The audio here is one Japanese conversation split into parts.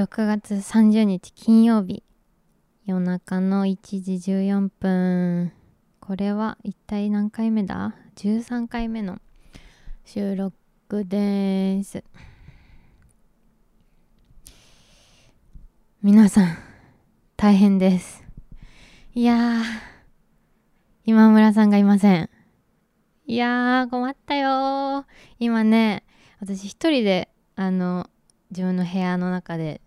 6月30日金曜日。夜中の1時14分。これは一体何回目だ ?13 回目の収録です。皆さん大変です。いや今村さんがいません。いやー困ったよ今ね私一人であの自分の部屋の中で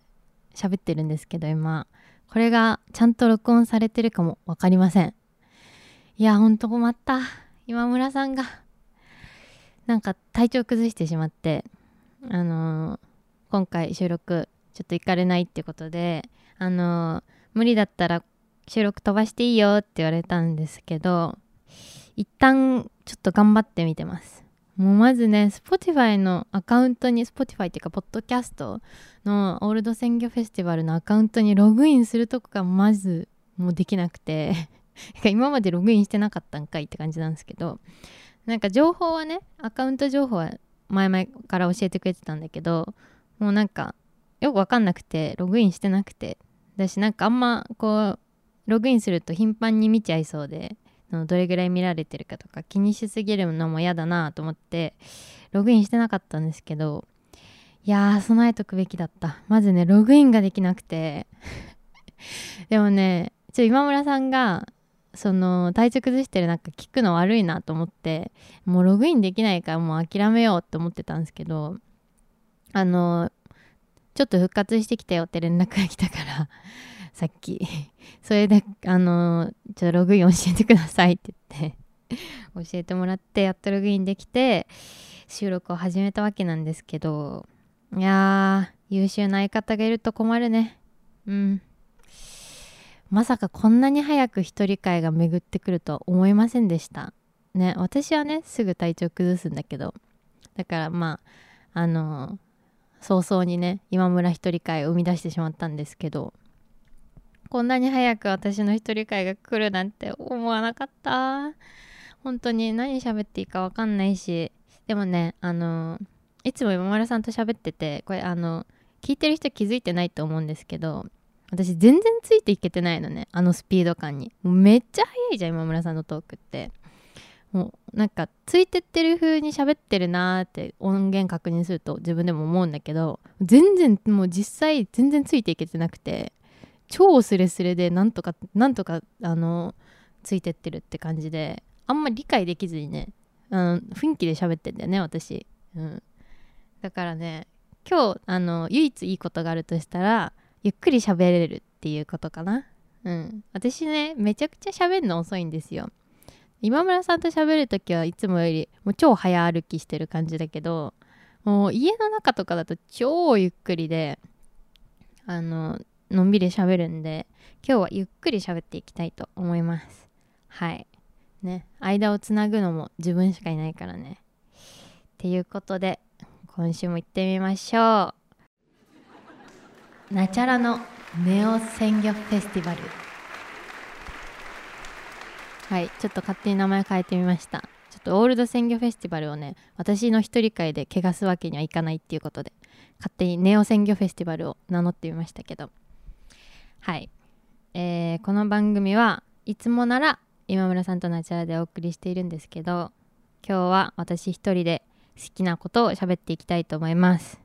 喋ってるんですけど今。これがちゃんと録音されてるかも分かりません。いやほんと困った。今村さんが。なんか体調崩してしまってあのー、今回収録ちょっと行かれないってことであのー、無理だったら収録飛ばしていいよって言われたんですけど一旦ちょっと頑張ってみてます。もうまずね、Spotify のアカウントに、Spotify っていうか、ポッドキャストのオールド鮮魚フェスティバルのアカウントにログインするとこがまずもうできなくて 今までログインしてなかったんかいって感じなんですけど、なんか情報はね、アカウント情報は前々から教えてくれてたんだけど、もうなんかよくわかんなくて、ログインしてなくて、だしなんかあんまこう、ログインすると頻繁に見ちゃいそうで、のどれぐらい見られてるかとか気にしすぎるのも嫌だなと思ってログインしてなかったんですけどいやー備えとくべきだった。まずねログインができなくて。でもねちょ今村さんがその体調崩してるなんか聞くの悪いなと思ってもうログインできないからもう諦めようって思ってたんですけどあのちょっと復活してきたよって連絡が来たからさっき。それであのちょっとログイン教えてくださいって言って。教えてもらってやっとログインできて収録を始めたわけなんですけど。いやー優秀な相方がいると困るね。うん。まさかこんなに早く一人会が巡ってくるとは思いませんでした。ね私はねすぐ体調崩すんだけど。だからまああの早々にね今村一人会を生み出してしまったんですけど。こんなに早く私の一人会が来るなんて思わなかった。本当に何喋っていいか分かんないし。でもねあのいつも今丸さんと喋っててこれあの聞いてる人気づいてないと思うんですけど私全然ついていけてないのねあのスピード感に。めっちゃ速いじゃん今村さんのトークって。もうなんかついてってる風に喋ってるなーって音源確認すると自分でも思うんだけど全然もう実際全然ついていけてなくて。超スレスレでなんとかなんとかあのついてってるって感じであんまり理解できずにねあの雰囲気で喋ってんだよね私、うん、だからね今日あの唯一いいことがあるとしたらゆっくり喋れるっていうことかな。うん。私ねめちゃくちゃ喋るの遅いんですよ。今村さんと喋るときはいつもよりもう超早歩きしてる感じだけどもう家の中とかだと超ゆっくりであののんびり喋るんで今日はゆっくり喋っていきたいと思います。はい。ね。間をつなぐのも自分しかいないからね。っていうことで今週も行ってみましょう。ナチャラのネオ鮮魚フェスティバル。はい。ちょっと勝手に名前変えてみました。ちょっとオールド鮮魚フェスティバルをね私の一人会で汚すわけにはいかないっていうことで勝手にネオ鮮魚フェスティバルを名乗ってみましたけど。はい、えー、この番組はいつもなら今村さんとナチュラでお送りしているんですけど今日は私一人で好きなことを喋っていきたいと思います。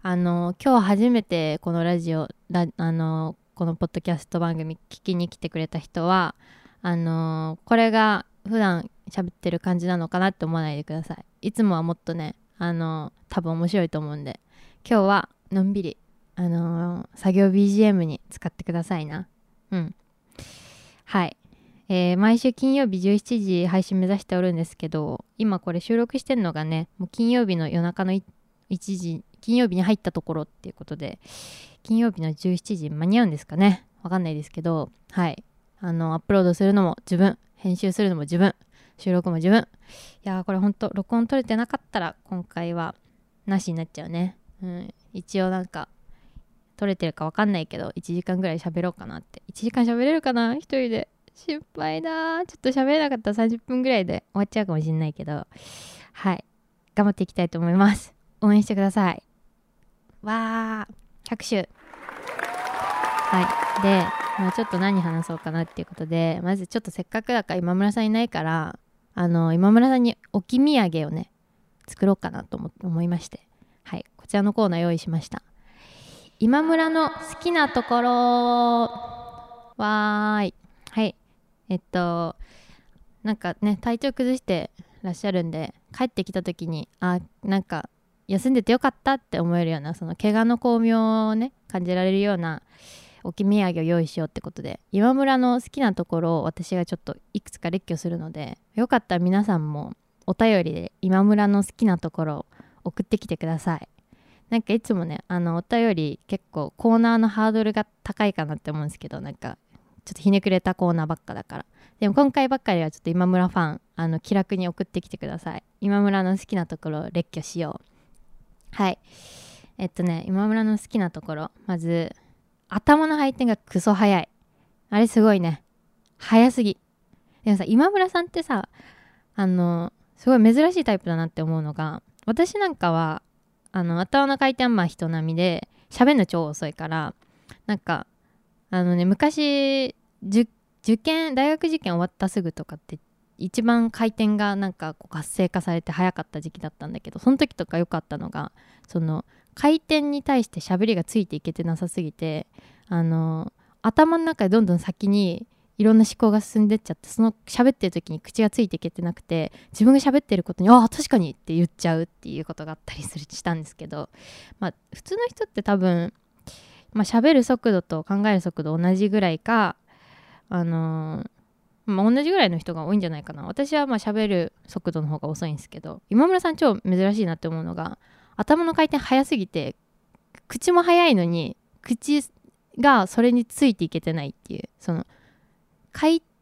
あの今日初めてこのラジオあのこのポッドキャスト番組聞きに来てくれた人はあのこれが普段喋ってる感じなのかなって思わないでください。いつもはもっとねあの多分面白いと思うんで今日はのんびりあのー、作業 BGM に使ってくださいな。うん。はい。えー、毎週金曜日17時配信目指しておるんですけど、今これ収録してるのがね、もう金曜日の夜中の1時、金曜日に入ったところっていうことで、金曜日の17時間に合うんですかねわかんないですけど、はい。あの、アップロードするのも自分、編集するのも自分、収録も自分。いやー、これほんと、録音取れてなかったら、今回はなしになっちゃうね。うん。一応なんか、撮れてるか分かんないけど1時間ぐらい喋ろうかなって。1時間喋れるかな？一人で。心配だちょっと喋れなかったら30分ぐらいで終わっちゃうかもしんないけど。はい。頑張っていきたいと思います。応援してください。わー。拍手。はい。で、まあ、ちょっと何話そうかなっていうことでまずちょっとせっかくだから今村さんいないからあの今村さんに置き土産をね作ろうかなと思いまして。はい。こちらのコーナー用意しました。今村の好きなところ。わーい。はい。えっとなんかね体調崩してらっしゃるんで帰ってきた時にあなんか休んでてよかったって思えるようなその怪我の巧妙をね感じられるような置き土産を用意しようってことで今村の好きなところを私がちょっといくつか列挙するのでよかったら皆さんもお便りで今村の好きなところを送ってきてください。なんかいつもねあのお便り結構コーナーのハードルが高いかなって思うんですけどなんかちょっとひねくれたコーナーばっかだから。でも今回ばっかりはちょっと今村ファンあの気楽に送ってきてください。今村の好きなところを列挙しよう。はい。えっとね今村の好きなところ。まず頭の回転がクソ速い。あれすごいね。速すぎ。でもさ今村さんってさあのすごい珍しいタイプだなって思うのが私なんかはあの頭の回転はまあ人並みで喋るの超遅いからなんかあのね昔受験大学受験終わったすぐとかって一番回転がなんかこう活性化されて早かった時期だったんだけどその時とか良かったのがその回転に対して喋りがついていけてなさすぎてあの頭の中でどんどん先にいろんな思考が進んでっちゃってその喋ってる時に口がついていけてなくて自分が喋ってることに「ああ確かに」って言っちゃうっていうことがあったりするしたんですけどまあ普通の人って多分まあ喋る速度と考える速度同じぐらいかあのーまあ、同じぐらいの人が多いんじゃないかな。私はまあ喋る速度の方が遅いんですけど今村さん超珍しいなって思うのが頭の回転速すぎて口も速いのに口がそれについていけてないっていうその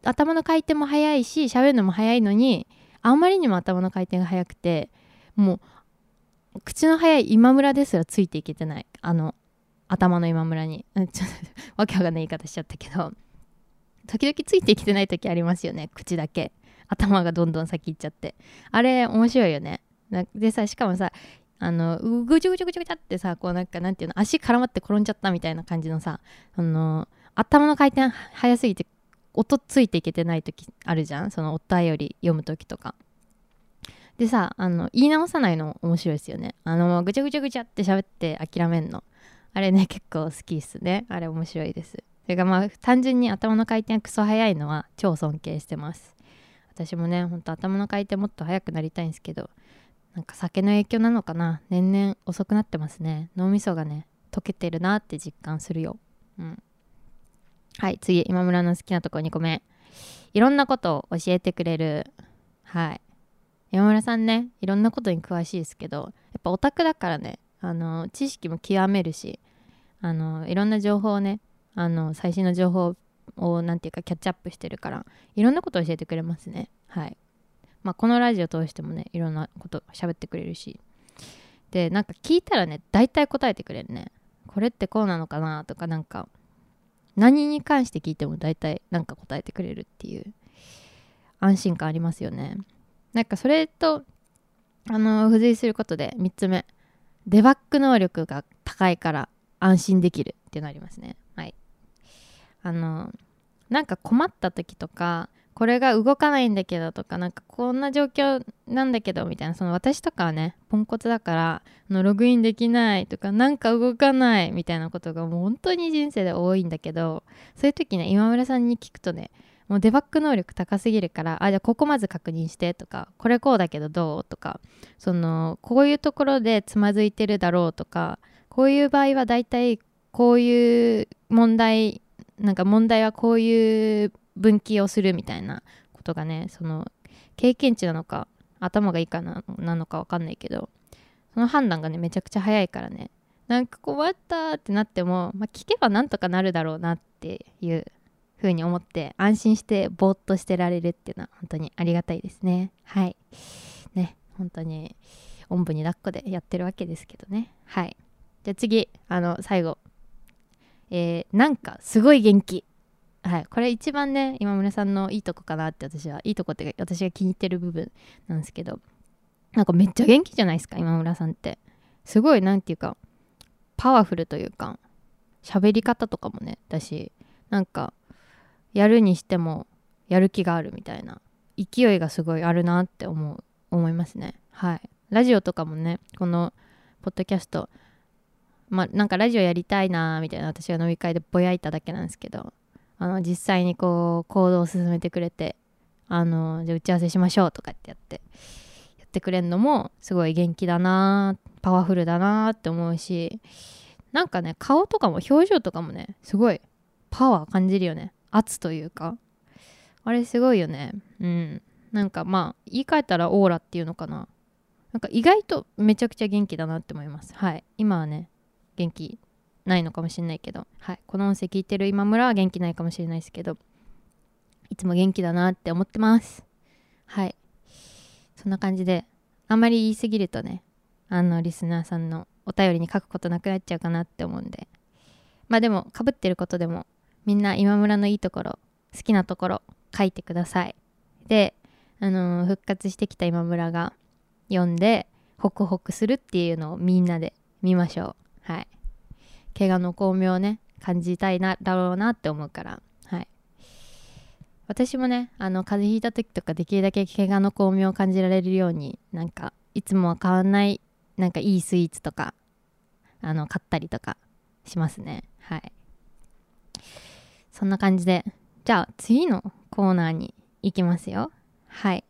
頭の回転も速いし喋るのも速いのにあまりにも頭の回転が速くてもう口の速い今村ですらついていけてない。あの頭の今村に。ちょっとわけわかんない言い方しちゃったけど。時々ついてきてない時ありますよね口だけ。頭がどんどん先行っちゃって。あれ面白いよね。でさしかもさあのぐちゃぐちゃぐちゃぐちゃってさこうなんかなんていうの足絡まって転んじゃったみたいな感じのさあの頭の回転早すぎて音ついていけてない時あるじゃん？そのお便り読む時とか。でさあの言い直さないの面白いですよね。あのぐちゃぐちゃぐちゃって喋って諦めんの。あれね結構好きっすね。あれ面白いです。それがまあ単純に頭の回転がクソ速いのは超尊敬してます。私もねほんと頭の回転もっと速くなりたいんですけどなんか酒の影響なのかな？年々遅くなってますね。脳みそがね溶けてるなって実感するよ。うん。はい次今村の好きなとこ2個目いろんなことを教えてくれる。はい。山村さんねいろんなことに詳しいですけどやっぱオタクだからねあの知識も極めるしあのいろんな情報をねあの最新の情報を何て言うかキャッチアップしてるからいろんなことを教えてくれますね。はい。まあこのラジオ通してもねいろんなこと喋ってくれるし。でなんか聞いたらね大体答えてくれるね。これってこうなのかなとかなんか何に関して聞いても大体何か答えてくれるっていう安心感ありますよね。なんかそれとあの付随することで3つ目。デバッグ能力が高いから安心できるっていうのありますね。はい。あのなんか困った時とかこれが動かないんだけどとかなんかこんな状況なんだけどみたいなその私とかはねポンコツだからのログインできないとかなんか動かないみたいなことがもう本当に人生で多いんだけどそういう時ね今村さんに聞くとねもうデバッグ能力高すぎるからあじゃあここまず確認してとかこれこうだけどどうとかそのこういうところでつまずいてるだろうとかこういう場合はだいたいこういう問題なんか問題はこういう分岐をするみたいなことがねその経験値なのか頭がいいかななのか分かんないけどその判断がねめちゃくちゃ早いからね。なんか困ったってなっても、まあ、聞けばなんとかなるだろうなっていう風に思って安心してぼーっとしてられるっていうのは本当にありがたいですね。はい。ね本当におんぶに抱っこでやってるわけですけどね。はい。じゃあ次あの最後。えー、なんかすごい元気。はいこれ一番ね今村さんのいいとこかなって私はいいとこって私が気に入ってる部分なんですけどなんかめっちゃ元気じゃないですか今村さんってすごい何て言うかパワフルというか喋り方とかもねだしなんかやるにしてもやる気があるみたいな勢いがすごいあるなって思う思いますね。はい。ラジオとかもねこのポッドキャストまあなんかラジオやりたいなみたいな私が飲み会でぼやいただけなんですけどあの実際にこう行動を進めてくれてあのじゃあ打ち合わせしましょうとかってやってやってくれるのもすごい元気だなパワフルだなって思うしなんかね顔とかも表情とかもねすごいパワー感じるよね。圧というか。あれすごいよね。うん。なんかまあ言い換えたらオーラっていうのかな。なんか意外とめちゃくちゃ元気だなって思います。はい。今はね元気ないのかもしれないけど、はい、この音声聞いてる今村は元気ないかもしれないですけど。いつも元気だなって思ってます。はい。そんな感じであんまり言い過ぎるとねあのリスナーさんのお便りに書くことなくなっちゃうかなって思うんで。まあでもかぶってることでもみんな今村のいいところ好きなところ書いてください。であのー、復活してきた今村が読んでホクホクするっていうのをみんなで見ましょう。はい。怪我の巧妙をね感じたいなだろうなって思うから。はい。私もねあの風邪ひいた時とかできるだけ怪我の巧妙を感じられるようになんかいつもは変わんないなんかいいスイーツとかあの買ったりとかしますね。はい。そんな感じで。じゃあ次のコーナーに行きますよ。はい。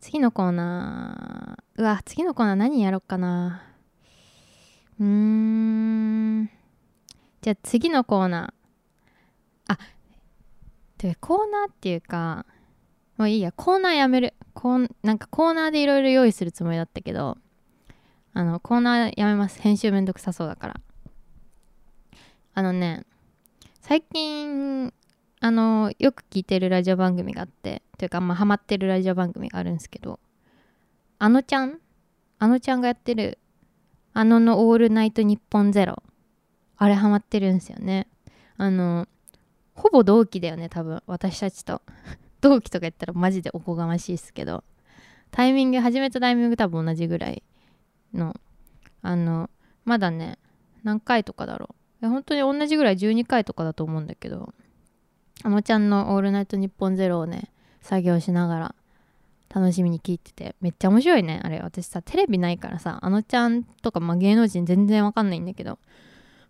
次のコーナーうわ次のコーナー何やろっかな。うーん。じゃあ次のコーナー。あでコーナーっていうかもういいや。コーナーやめる。こんなんかコーナーでいろいろ用意するつもりだったけどあのコーナーやめます。編集めんどくさそうだから。あのね最近あのよく聞いてるラジオ番組があってというかまあハマってるラジオ番組があるんですけどあのちゃん？あのちゃんがやってるあののオールナイトニッポンゼロ。あれハマってるんですよね。あのほぼ同期だよね多分。私たちと。同期とか言ったらマジでおこがましいっすけど。タイミング始めたタイミング多分同じぐらいの。あのまだね何回とかだろう。本当に同じぐらい12回とかだと思うんだけど。あのちゃんの「オールナイトニッポンゼロをね作業しながら楽しみに聞いててめっちゃ面白いねあれ。私さテレビないからさあのちゃんとか、まあ、芸能人全然わかんないんだけど。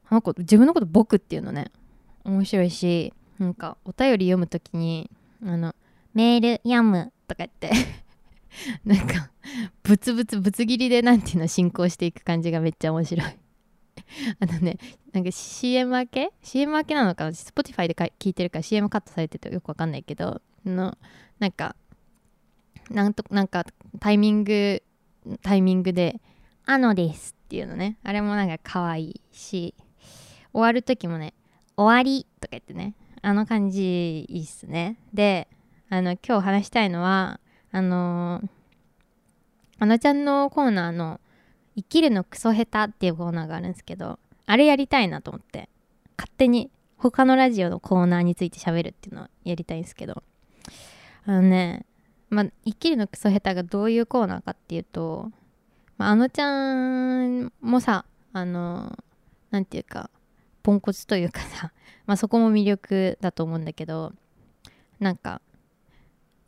あの子自分のこと僕っていうのね。面白いしなんかお便り読むときにあのメール読むとか言って なんかブツブツぶつ切りでなんていうの進行していく感じがめっちゃ面白い。あのねなんか CM 明け ?CM 明けなのか Spotify で聞いてるから CM カットされててよくわかんないけどのなんかなんとなんかタイミングタイミングで「あのです」っていうのね。あれもなんか可愛いし。終わる時もね「終わり」とか言ってねあの感じいいっすね。であの今日話したいのはあのー、あのちゃんのコーナーの「生きるのクソ下手」っていうコーナーがあるんですけどあれやりたいなと思って勝手に他のラジオのコーナーについて喋るっていうのをやりたいんですけどあのねまあ生きるのクソ下手がどういうコーナーかっていうと、まあ、あのちゃんもさあの何て言うかポンコツというかさ、まあ、そこも魅力だと思うんだけどなんか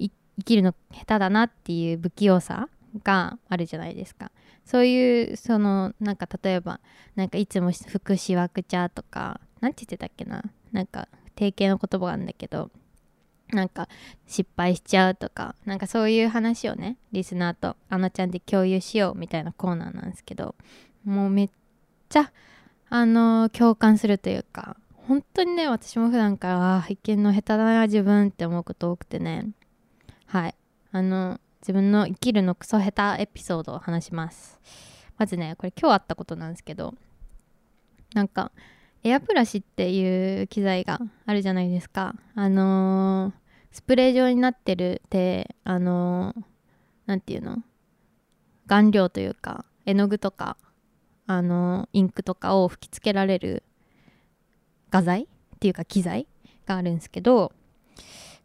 生きるの下手だなっていう不器用さがあるじゃないですか。そういうそのなんか例えばなんかいつも福祉枠茶とか何て言ってたっけな。なんか定型の言葉があるんだけどなんか失敗しちゃうとかなんかそういう話をねリスナーとあのちゃんで共有しようみたいなコーナーなんですけどもうめっちゃあの共感するというか本当にね私も普段から一見の下手だな自分って思うこと多くてね。はい。あの自分の生きるのクソ下手エピソードを話します。まずねこれ今日あったことなんですけどなんかエアブラシっていう機材があるじゃないですか。あのー、スプレー状になってるってあの何、ー、て言うの？顔料というか絵の具とかあの、インクとかを吹きつけられる画材っていうか機材があるんですけど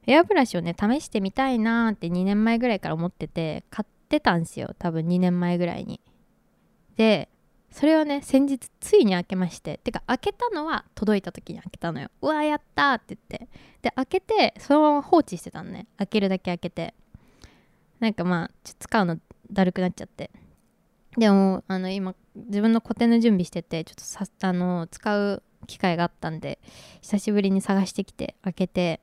エアブラシをね試してみたいなーって2年前ぐらいから思ってて買ってたんですよ。多分2年前ぐらいに。でそれをね先日ついに開けまして。てか開けたのは届いた時に開けたのよ。うわやったって言って。で開けてそのまま放置してたのね。開けるだけ開けて。なんかまあちょっと使うのだるくなっちゃって。でもあの今自分の個展の準備しててちょっとさあの使う機会があったんで久しぶりに探してきて開けて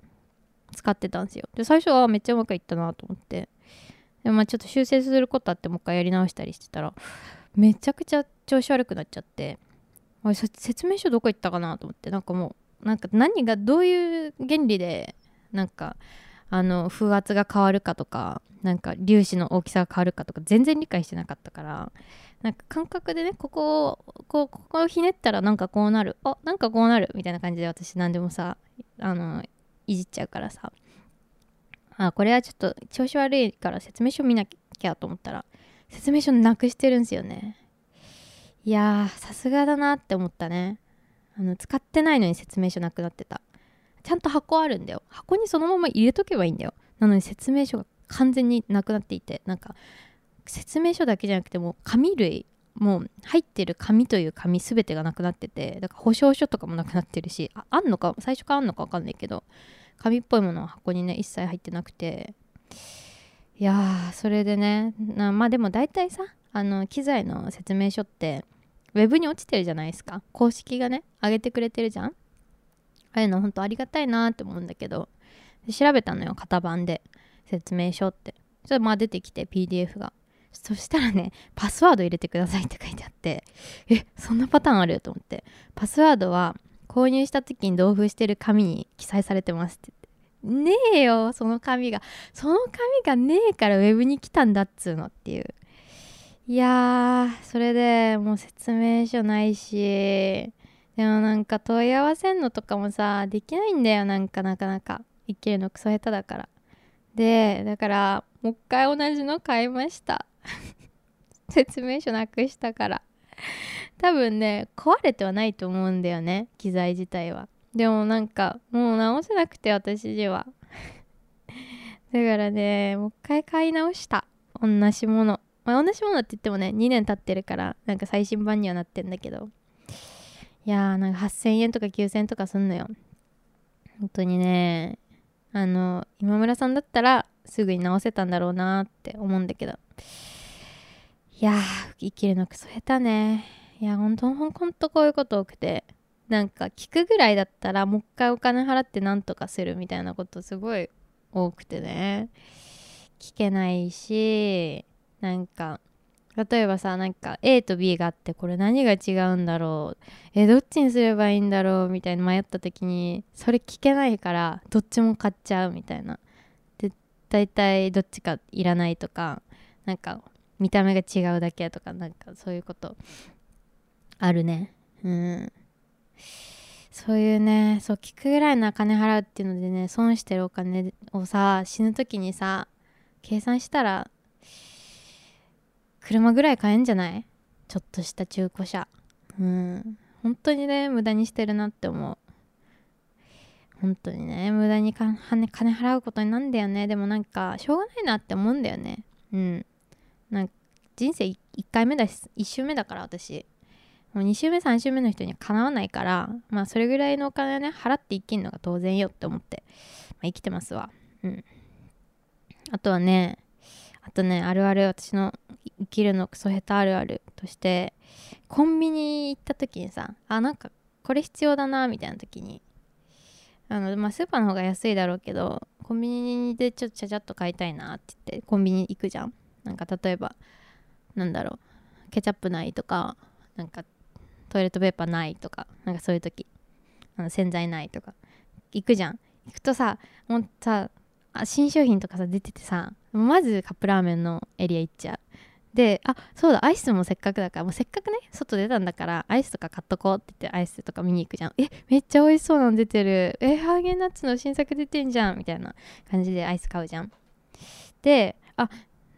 使ってたんですよ。で最初はめっちゃうまくいったなと思って。でまあちょっと修正することあってもう一回やり直したりしてたらめちゃくちゃ調子悪くなっちゃってあ説明書どこ行ったかなと思ってなんかもうなんか何がどういう原理でなんかあの風圧が変わるかとかなんか粒子の大きさが変わるかとか全然理解してなかったからなんか感覚でねここをこうここをひねったらなんかこうなる。あなんかこうなるみたいな感じで私何でもさあのいじっちゃうからさ。あこれはちょっと調子悪いから説明書見なきゃと思ったら説明書なくしてるんですよね。いやさすがだなって思ったね。あの使ってないのに説明書なくなってた。ちゃんと箱あるんだよ。箱にそのまま入れとけばいいんだよ。なのに説明書が完全になくなっていてなんか説明書だけじゃなくても紙類もう入ってる紙という紙全てがなくなっててだから保証書とかもなくなってるしああんのか最初からあんのか分かんないけど紙っぽいものは箱にね一切入ってなくて。いやーそれでねまあでも大体さあの機材の説明書ってウェブに落ちてるじゃないですか。公式がね上げてくれてるじゃん。ああいうの本当ありがたいなって思うんだけど調べたのよ型番で説明書って。そしたらまあ出てきて PDF が。そしたらねパスワード入れてくださいって書いてあってえそんなパターンある？と思って。パスワードは購入した時に同封してる紙に記載されてますって言って。ねえよその紙が。その紙がねえからウェブに来たんだっつうのっていう。いやーそれでもう説明書ないし。でもなんか問い合わせんのとかもさできないんだよなんかなかなか。生きるのクソ下手だから。でだからもう一回同じの買いました。説明書なくしたから。多分ね壊れてはないと思うんだよね機材自体は。でもなんかもう直せなくて私には。だからねもう一回買い直した。同じもの。まあ同じものって言ってもね2年経ってるからなんか最新版にはなってんだけど。いやーなんか8000円とか9000円とかすんのよ。本当にねあの今村さんだったらすぐに直せたんだろうなって思うんだけど。いやー生きるのクソ下手ね。いやほんとほんとこういうこと多くて。なんか聞くぐらいだったらもう一回お金払ってなんとかするみたいなことすごい多くてね。聞けないしなんか例えばさなんか A と B があってこれ何が違うんだろう。えどっちにすればいいんだろうみたいに迷った時にそれ聞けないからどっちも買っちゃうみたいな。で大体どっちかいらないとかなんか見た目が違うだけとかなんかそういうこと。あるね。うん。そういうねそう聞くぐらいの金払うっていうのでね損してるお金をさ死ぬ時にさ計算したら車ぐらい買えんじゃない？ちょっとした中古車。うん。本当にね無駄にしてるなって思う。本当にね無駄に金払うことになんだよね。でもなんかしょうがないなって思うんだよね。うん。なんか人生1回目だし1周目だから私。もう2週目3週目の人にはかなわないからまあそれぐらいのお金をね払って生きるのが当然よって思って、まあ、生きてますわ。うん。あとはねあとねあるある私の生きるのクソ下手あるあるとしてコンビニ行った時にさあなんかこれ必要だなみたいな時にあのまあスーパーの方が安いだろうけどコンビニでちょっとちゃちゃっと買いたいなって言ってコンビニ行くじゃん。なんか例えばなんだろうケチャップないとかなんかトイレットペーパーないとかなんかそういう時あの洗剤ないとか行くじゃん。行くとさもうさ新商品とかさ出ててさまずカップラーメンのエリア行っちゃう。であそうだアイスもせっかくだからもうせっかくね外出たんだからアイスとか買っとこうって言ってアイスとか見に行くじゃん。えめっちゃ美味しそうなの出てる。えハーゲンダッツの新作出てんじゃん。みたいな感じでアイス買うじゃん。であ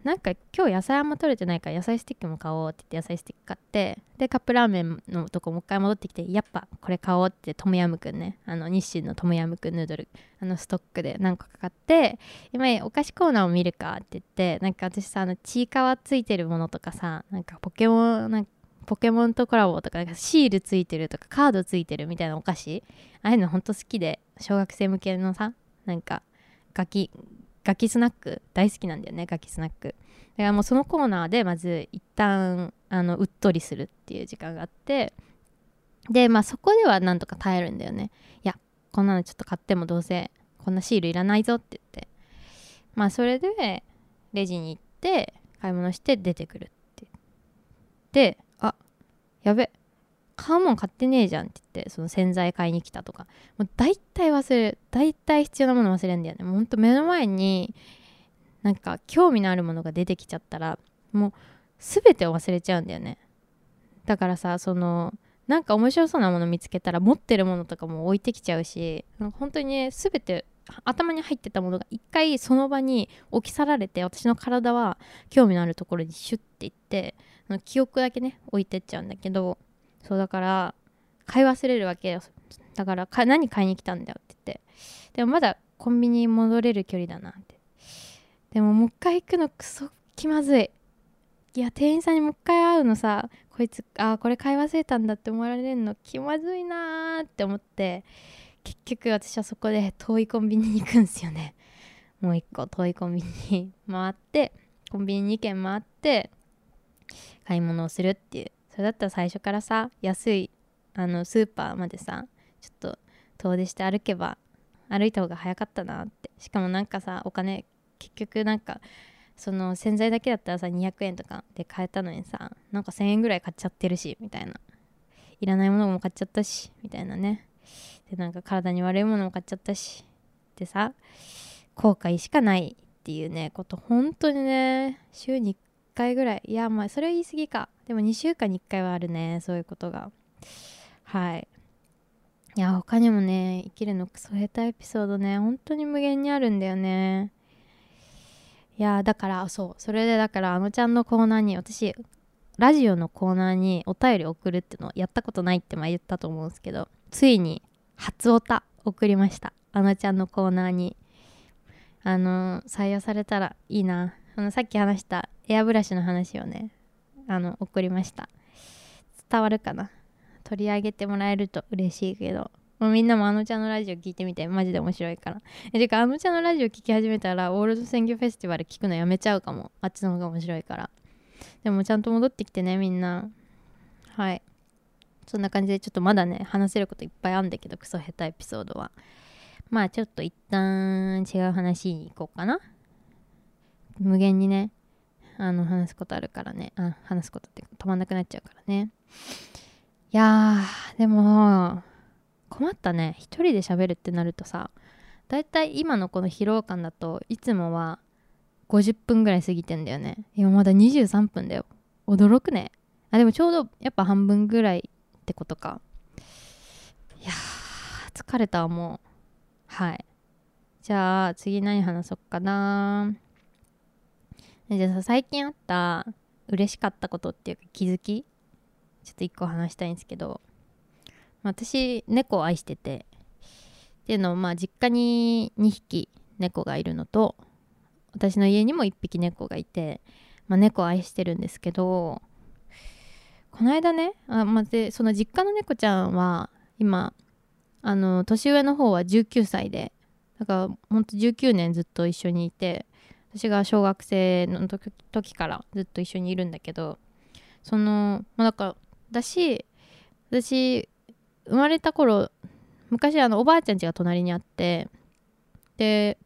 なんか今日野菜あんま取れてないから野菜スティックも買おうって言って野菜スティック買ってでカップラーメンのとこもう一回戻ってきてやっぱこれ買おうってトムヤムくんね。あの日清のトムヤムくんヌードル。あのストックで何個か買って今お菓子コーナーを見るかって言ってなんか私さあのちいかわついてるものとかさなんかポケモンなんかポケモンとコラボとかなんかシールついてるとかカードついてるみたいなお菓子。ああいうのほんと好きで小学生向けのさなんかガキガキスナック大好きなんだよねガキスナック。だからもうそのコーナーでまず一旦あのうっとりするっていう時間があってでまあそこではなんとか耐えるんだよね。いやこんなのちょっと買ってもどうせこんなシールいらないぞって言って。まあそれでレジに行って買い物して出てくるってであやべ買うもん買ってねえじゃんって言ってその洗剤買いに来たとか。もう大体忘れる。大体必要なもの忘れるんだよね。もうほんと目の前になんか興味のあるものが出てきちゃったらもう全てを忘れちゃうんだよね。だからさそのなんか面白そうなもの見つけたら持ってるものとかも置いてきちゃうし本当にね全て頭に入ってたものが一回その場に置き去られて私の体は興味のあるところにシュッていって記憶だけね置いてっちゃうんだけどそうだから買い忘れるわけよ。だから何買いに来たんだよって言って。でもまだコンビニに戻れる距離だなって。でももう一回行くのクソ気まずい。いや店員さんにもう一回会うのさこいつあこれ買い忘れたんだって思われるの気まずいなーって思って。結局私はそこで遠いコンビニに行くんですよね。もう一個遠いコンビニに回ってコンビニ2軒回って買い物をするっていう。それだったら最初からさ安いあのスーパーまでさちょっと遠出して歩けば歩いた方が早かったなって。しかもなんかさお金結局なんかその洗剤だけだったらさ200円とかで買えたのにさなんか1000円ぐらい買っちゃってるしみたいな。いらないものも買っちゃったしみたいなね。でなんか体に悪いものも買っちゃったしでさ後悔しかないっていうねこと。本当にね週に1回ぐらい。いやまあそれは言い過ぎか。でも2週間に1回はあるね。そういうことが。はい。いや他にもね生きるのクソ下手エピソードね。本当に無限にあるんだよね。いやだからそう。それでだからあのちゃんのコーナーに私ラジオのコーナーにお便り送るってのやったことないってまあ言ったと思うんですけどついに初オタ送りました。あのちゃんのコーナーに。あの採用されたらいいな。あのさっき話したエアブラシの話をねあの送りました。伝わるかな？取り上げてもらえると嬉しいけど。もうみんなもあのちゃんのラジオ聞いてみてマジで面白いから。えてかあのちゃんのラジオ聞き始めたらオールド選挙フェスティバル聞くのやめちゃうかも。あっちの方が面白いから。でもちゃんと戻ってきてねみんな。はい。そんな感じでちょっとまだね話せることいっぱいあんだけどクソ下手エピソードは。まあちょっと一旦違う話に行こうかな。無限にね。あの話すことあるからね。あ話すことって止まんなくなっちゃうからね。いやーでも困ったね。一人で喋るってなるとさだいたい今のこの疲労感だといつもは50分ぐらい過ぎてんだよね。今まだ23分だよ。驚くね。あでもちょうどやっぱ半分ぐらいってことか。いやー疲れたもう。はい。じゃあ次何話そうかなじゃあさ最近あった嬉しかったことっていうか気づき？ちょっと一個話したいんですけど。私猫を愛してて。っていうのをまあ実家に2匹猫がいるのと私の家にも1匹猫がいて、まあ、猫を愛してるんですけどこの間ねあ、まあ、でその実家の猫ちゃんは今あの年上の方は19歳でだからほんと19年ずっと一緒にいて私が小学生の時からずっと一緒にいるんだけどそのまあだからだし私生まれた頃昔あのおばあちゃん家が隣にあってで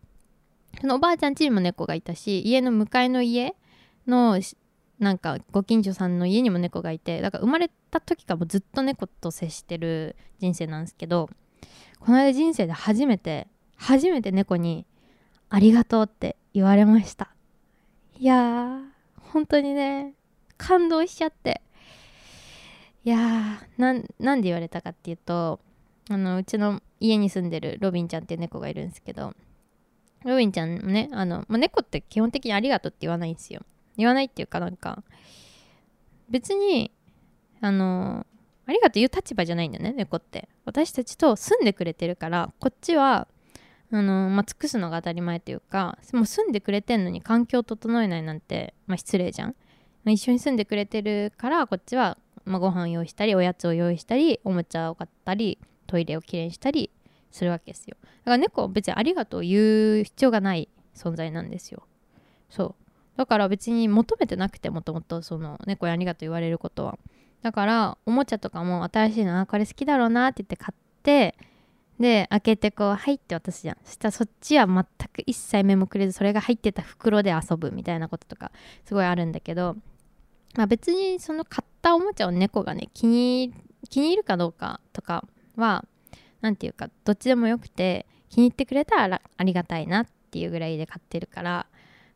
そのおばあちゃん家にも猫がいたし家の向かいの家のなんかご近所さんの家にも猫がいてだから生まれた時からもずっと猫と接してる人生なんですけどこの間人生で初めて初めて猫に「ありがとう」って言われました。いやー本当にね感動しちゃって。いやーなんで言われたかっていうとあのうちの家に住んでるロビンちゃんっていう猫がいるんですけどロビンちゃんもねあの、ま、猫って基本的にありがとうって言わないんですよ。言わないっていうかなんか別にあのありがとう言う立場じゃないんだよね猫って。私たちと住んでくれてるからこっちはあの、まあ、尽くすのが当たり前というかもう住んでくれてんのに環境を整えないなんて、まあ、失礼じゃん、まあ、一緒に住んでくれてるからこっちはまあ、ご飯を用意したりおやつを用意したりおもちゃを買ったりトイレをきれいにしたりするわけですよ。だから猫は別にありがとう言う必要がない存在なんですよ。そう。だから別に求めてなくてもともとその猫にありがとう言われることは。だからおもちゃとかも新しいのあこれ好きだろうなって言って買ってで開けてこう「はい」って渡すじゃん。そしたらそっちは全く一切目もくれずそれが入ってた袋で遊ぶみたいなこととかすごいあるんだけど、まあ、別にその買ったおもちゃを猫がね気に気に入るかどうかとかは何て言うかどっちでもよくて気に入ってくれたらありがたいなっていうぐらいで買ってるから。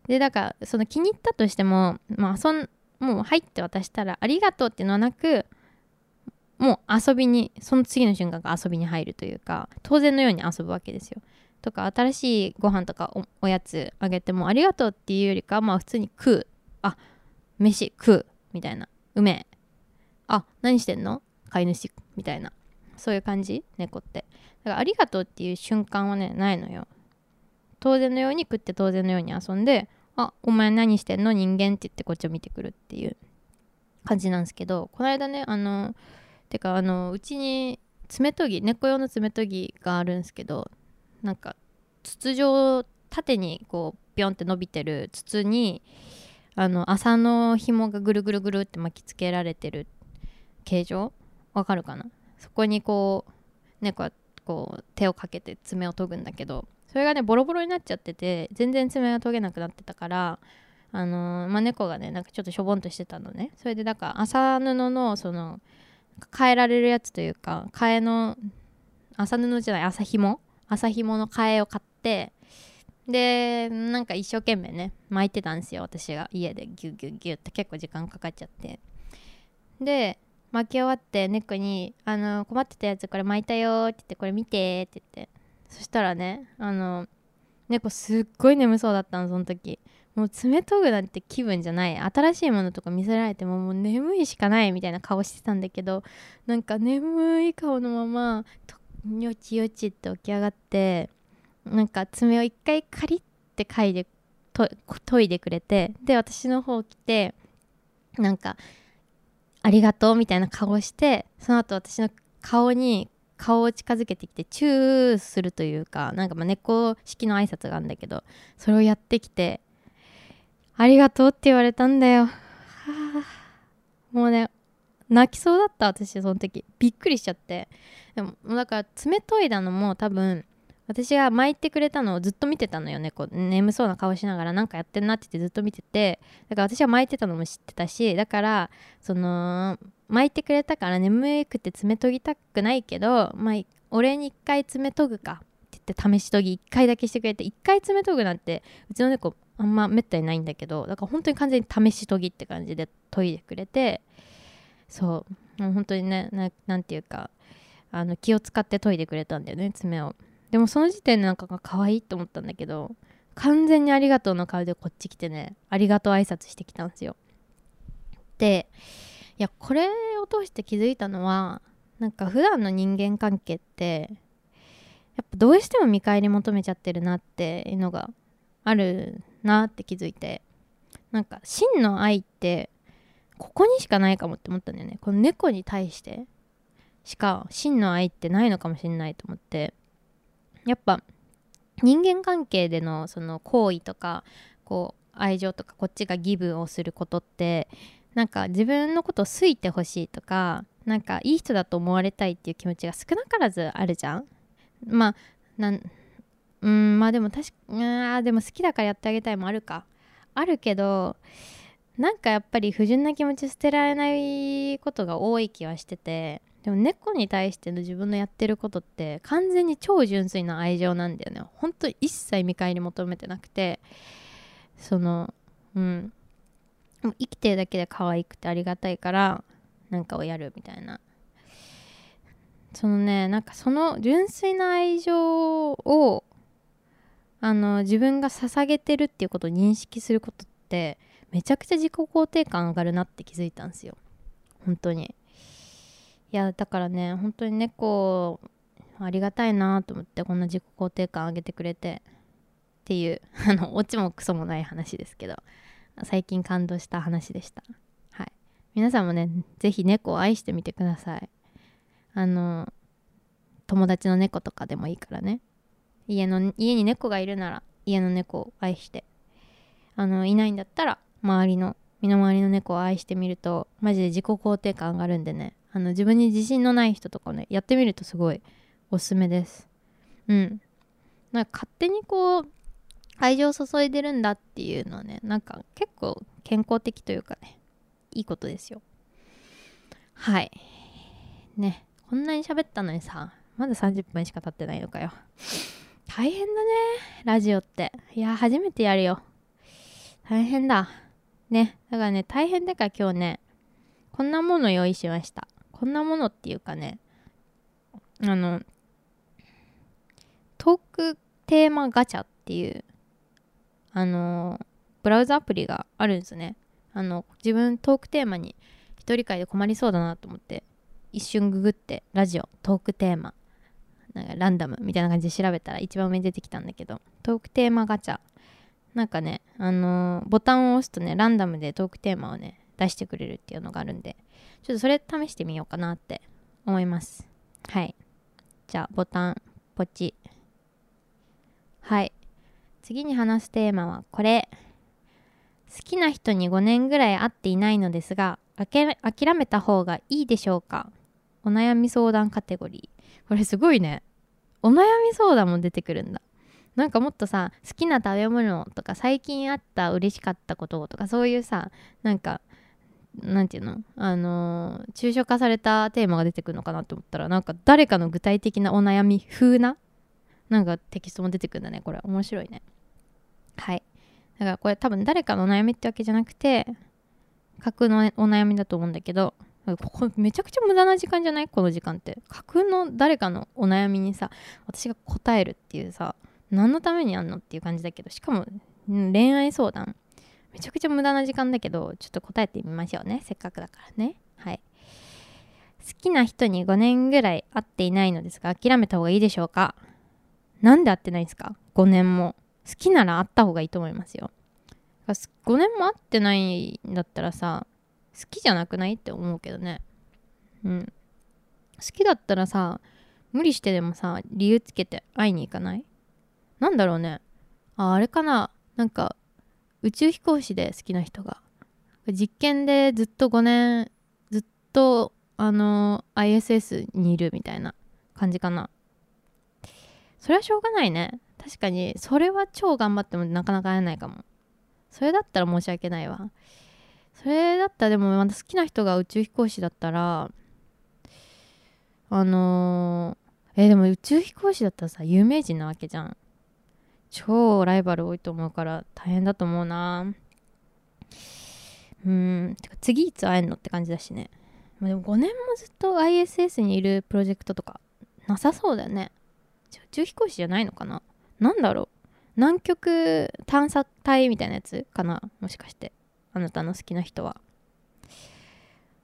でだからその気に入ったとしても、まあ、そんもう入って渡したらありがとうっていうのはなくもう遊びにその次の瞬間が遊びに入るというか当然のように遊ぶわけですよ。とか新しいご飯とかおやつあげてもありがとうっていうよりかまあ普通に食う。あ飯食うみたいな。うめえあ何してんの？飼い主みたいな。そういう感じ？猫って。だからありがとうっていう瞬間はねないのよ。当然のように食って当然のように遊んであお前何してんの？人間って言ってこっちを見てくるっていう感じなんですけどこの間ねあのてかあのうちに爪研ぎ猫用の爪研ぎがあるんですけどなんか筒状縦にこうビョンって伸びてる筒にあの麻の紐がぐるぐるぐるって巻きつけられてる形状？わかるかな？そこにこう猫はこう手をかけて爪を研ぐんだけどそれがねボロボロになっちゃってて全然爪が研げなくなってたからあのー、まあ、猫がねなんかちょっとしょぼんとしてたのね。それでだから麻布のその変えられるやつというか替えの麻布じゃない麻紐？麻紐の替えを買ってでなんか一生懸命ね巻いてたんですよ私が。家でギュギュギュって結構時間かかっちゃって。で巻き終わって猫に「あの困ってたやつこれ巻いたよ」って言って「これ見て」って言って。そしたらねあの猫すっごい眠そうだったのその時。もう爪研ぐなんて気分じゃない。新しいものとか見せられてももう眠いしかないみたいな顔してたんだけどなんか眠い顔のままよちよちって起き上がってなんか爪を一回カリッて嗅いでと研いでくれてで私の方来てなんかありがとうみたいな顔してその後私の顔に顔を近づけてきてチューするというかなんかまあ猫式の挨拶があるんだけどそれをやってきてありがとうって言われたんだよ。もうね、泣きそうだった私その時。びっくりしちゃって。でもだから爪研いだのも多分私が巻いてくれたのをずっと見てたのよねこう眠そうな顔しながらなんかやってんなって言ってずっと見ててだから私は巻いてたのも知ってたしだからその巻いてくれたから眠くて爪研ぎたくないけど、まあ、俺に一回爪研ぐかって言って試し研ぎ一回だけしてくれて一回爪研ぐなんてうちの猫あんまめったにないんだけどだから本当に完全に試し研ぎって感じで研いでくれてそう。もう本当にね何て言うかあの気を使って研いでくれたんだよね爪を。でもその時点でなんか可愛いって思ったんだけど完全にありがとうの顔でこっち来てねありがとう挨拶してきたんですよ。でいやこれを通して気づいたのはなんか普段の人間関係ってやっぱどうしても見返り求めちゃってるなっていうのがあるなって気づいてなんか真の愛ってここにしかないかもって思ったんだよね。この猫に対してしか真の愛ってないのかもしれないと思って。やっぱ人間関係でのその行為とかこう愛情とかこっちがギブをすることってなんか自分のことを好いてほしいとかなんかいい人だと思われたいっていう気持ちが少なからずあるじゃん。まあなんうんまあでも確かあでも好きだからやってあげたいもあるか。あるけどなんかやっぱり不純な気持ち捨てられないことが多い気はしてて。でも猫に対しての自分のやってることって完全に超純粋な愛情なんだよね。本当に一切見返り求めてなくて。そのうん。生きてるだけで可愛くてありがたいからなんかをやるみたいな。そのねなんかその純粋な愛情をあの自分が捧げてるっていうことを認識することってめちゃくちゃ自己肯定感上がるなって気づいたんですよ。本当に。いやだからね本当に猫ありがたいなと思ってこんな自己肯定感上げてくれて。っていう あのオチもクソもない話ですけど。最近感動した話でした。はい。皆さんもね是非猫を愛してみてください。あの友達の猫とかでもいいからね。家の家に猫がいるなら家の猫を愛してあのいないんだったら周りの身の回りの猫を愛してみるとマジで自己肯定感上がるんでね。あの自分に自信のない人とかねやってみるとすごいおすすめです。うん。なんか勝手にこう愛情を注いでるんだっていうのはねなんか結構健康的というかねいいことですよ。はい。ね。こんなに喋ったのにさまだ30分しか経ってないのかよ。大変だねラジオって。いや初めてやるよ。大変だ。ね。だからね大変だから今日ねこんなもの用意しました。こんなものっていうかねあのトークテーマガチャっていうあのブラウザアプリがあるんですね。あの自分トークテーマに一人会で困りそうだなと思って一瞬ググってラジオトークテーマ。なんかランダムみたいな感じで調べたら一番上に出てきたんだけどトークテーマガチャ。なんかねあのー、ボタンを押すとねランダムでトークテーマをね出してくれるっていうのがあるんでちょっとそれ試してみようかなって思います。はい。じゃあボタンポチ。はい。次に話すテーマはこれ。好きな人に5年ぐらい会っていないのですが諦めた方がいいでしょうか？お悩み相談カテゴリー。これすごいね。お悩み相談も出てくるんだ。なんかもっとさ好きな食べ物とか最近あった嬉しかったこととかそういうさなんかなんていうの？あのー、抽象化されたテーマが出てくるのかなと思ったらなんか誰かの具体的なお悩み風ななんかテキストも出てくるんだねこれ。面白いね。はい。だからこれ多分誰かのお悩みってわけじゃなくて架空のお悩みだと思うんだけどここめちゃくちゃ無駄な時間じゃない？この時間って。架空の誰かのお悩みにさ私が答えるっていうさ何のためにやんのっていう感じだけどしかも恋愛相談。めちゃくちゃ無駄な時間だけどちょっと答えてみましょうね。せっかくだからね。はい。好きな人に5年ぐらい会っていないのですが諦めた方がいいでしょうか？なんで会ってないんですか？5年も。好きなら会った方がいいと思いますよ。5年も会ってないんだったらさ好きじゃなくない？って思うけどね。うん。好きだったらさ無理してでもさ理由つけて会いに行かない？なんだろうね。ああれかな。なんか宇宙飛行士で好きな人が。実験でずっと5年ずっとあの ISS にいるみたいな感じかな。それはしょうがないね。確かにそれは超頑張ってもなかなか会えないかも。それだったら申し訳ないわ。それだったらでもまた好きな人が宇宙飛行士だったらあのー、え、でも宇宙飛行士だったらさ有名人なわけじゃん。超ライバル多いと思うから大変だと思うな。うんてか次いつ会えんのって感じだしね、でも5年もずっと ISS にいるプロジェクトとかなさそうだよね。宇宙飛行士じゃないのかな？なんだろう？南極探査隊みたいなやつかな？もしかして。あなたの好きな人は。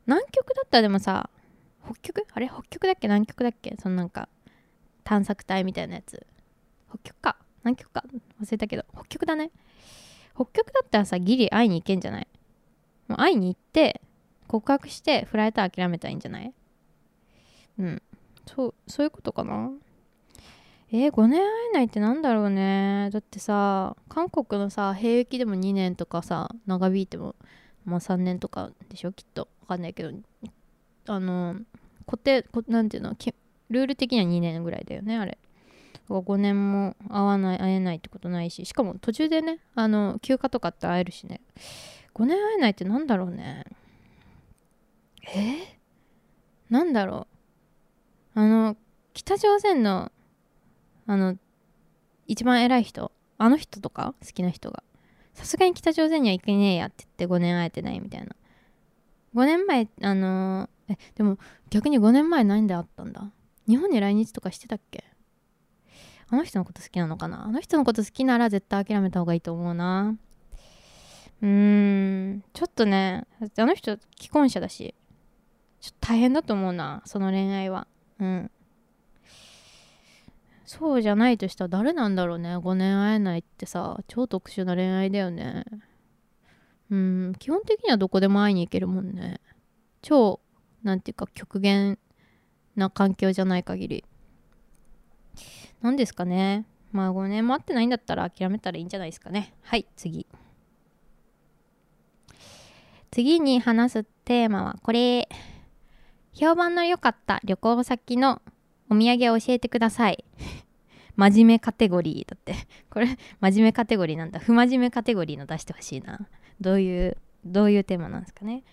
南極だったらでもさ北極？あれ？北極だっけ？南極だっけ？そのなんか探索隊みたいなやつ。北極か？南極か？忘れたけど。北極だね。北極だったらさギリ会いに行けんじゃない？もう会いに行って告白して振られたら諦めたらいいんじゃない？うん。そうそういうことかな？えー、5年会えないってなんだろうね。だってさ韓国のさ兵役でも2年とかさ長引いてもまあ3年とかでしょ？きっと。わかんないけど。あの固定なんていうの？ルール的には2年ぐらいだよねあれ。5年も会わない会えないってことないし。しかも途中でねあの休暇とかって会えるしね。5年会えないってなんだろうね。え？ー、なんだろう。あの北朝鮮のあの一番偉い人あの人とか好きな人がさすがに北朝鮮には行けねえやって言って5年会えてないみたいな。5年前あのー、えでも逆に5年前何で会ったんだ。日本に来日とかしてたっけ？あの人のこと好きなのかな？あの人のこと好きなら絶対諦めた方がいいと思うな。うーんちょっとねあの人既婚者だしちょっと大変だと思うなその恋愛は。うん。そうじゃないとしたら誰なんだろうね。5年会えないってさ。超特殊な恋愛だよね。うん。基本的にはどこでも会いに行けるもんね。超なんていうか極限な環境じゃない限り。何ですかね。まあ5年も会ってないんだったら諦めたらいいんじゃないですかね。はい次。次に話すテーマはこれ。評判の良かった旅行先のお土産を教えてください。真面目カテゴリー。だってこれ真面目カテゴリーなんだ。不真面目カテゴリーの出してほしいな。どういうどういうテーマなんですかね。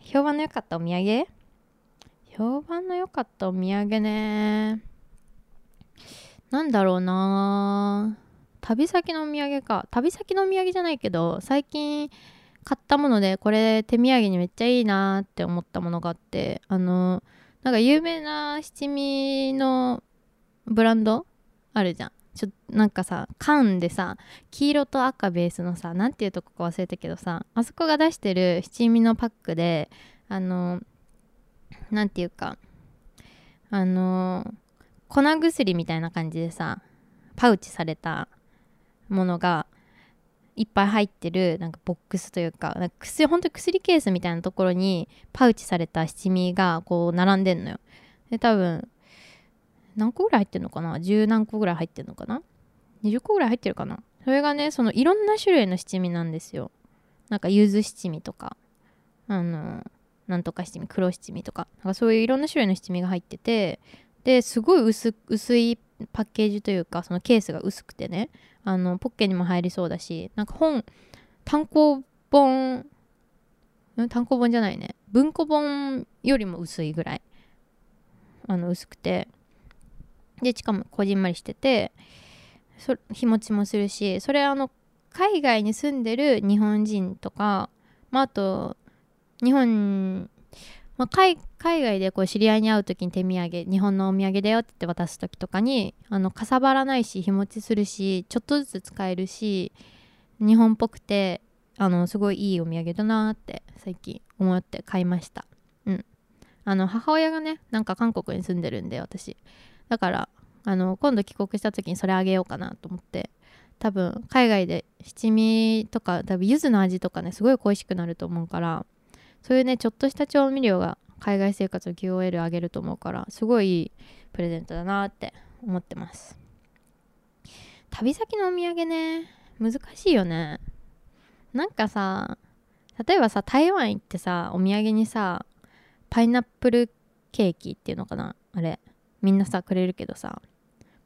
評判の良かったお土産？評判の良かったお土産ね。なんだろうな。旅先のお土産か。旅先のお土産じゃないけど最近買ったものでこれ手土産にめっちゃいいなって思ったものがあってあのなんか有名な七味のブランドあるじゃん。ちょなんかさ缶でさ黄色と赤ベースのさ何ていうとこか忘れたけどさあそこが出してる七味のパックであの何て言うかあの粉薬みたいな感じでさパウチされたものがいっぱい入ってるなんかボックスというかなんか薬本当に薬ケースみたいなところにパウチされた七味がこう並んでんのよ。で多分何個ぐらい入ってんのかな？十何個ぐらい入ってんのかな？20個ぐらい入ってるかな？それがねそのいろんな種類の七味なんですよ。なんか柚子七味とかあのなんとか七味黒七味とかなんかそういういろんな種類の七味が入っててですごい薄いパッケージというかそのケースが薄くてね。あのポッケにも入りそうだしなんか本単行本単行本じゃないね。文庫本よりも薄いぐらい。あの薄くて。でしかもこじんまりしててそ日持ちもするしそれあの海外に住んでる日本人とか、まあ、あと日本まあ、海外でこう知り合いに会う時に手土産日本のお土産だよって渡す時とかにあのかさばらないし日持ちするしちょっとずつ使えるし日本っぽくてあのすごいいいお土産だなって最近思って買いました。うん。あの母親がねなんか韓国に住んでるんで私。だからあの今度帰国した時にそれあげようかなと思って多分海外で七味とか多分柚子の味とかねすごい恋しくなると思うからそういうねちょっとした調味料が海外生活の QOL 上げると思うからすごいいいプレゼントだなって思ってます。旅先のお土産ね難しいよね。なんかさ例えばさ台湾行ってさお土産にさパイナップルケーキっていうのかなあれ。みんなさくれるけどさ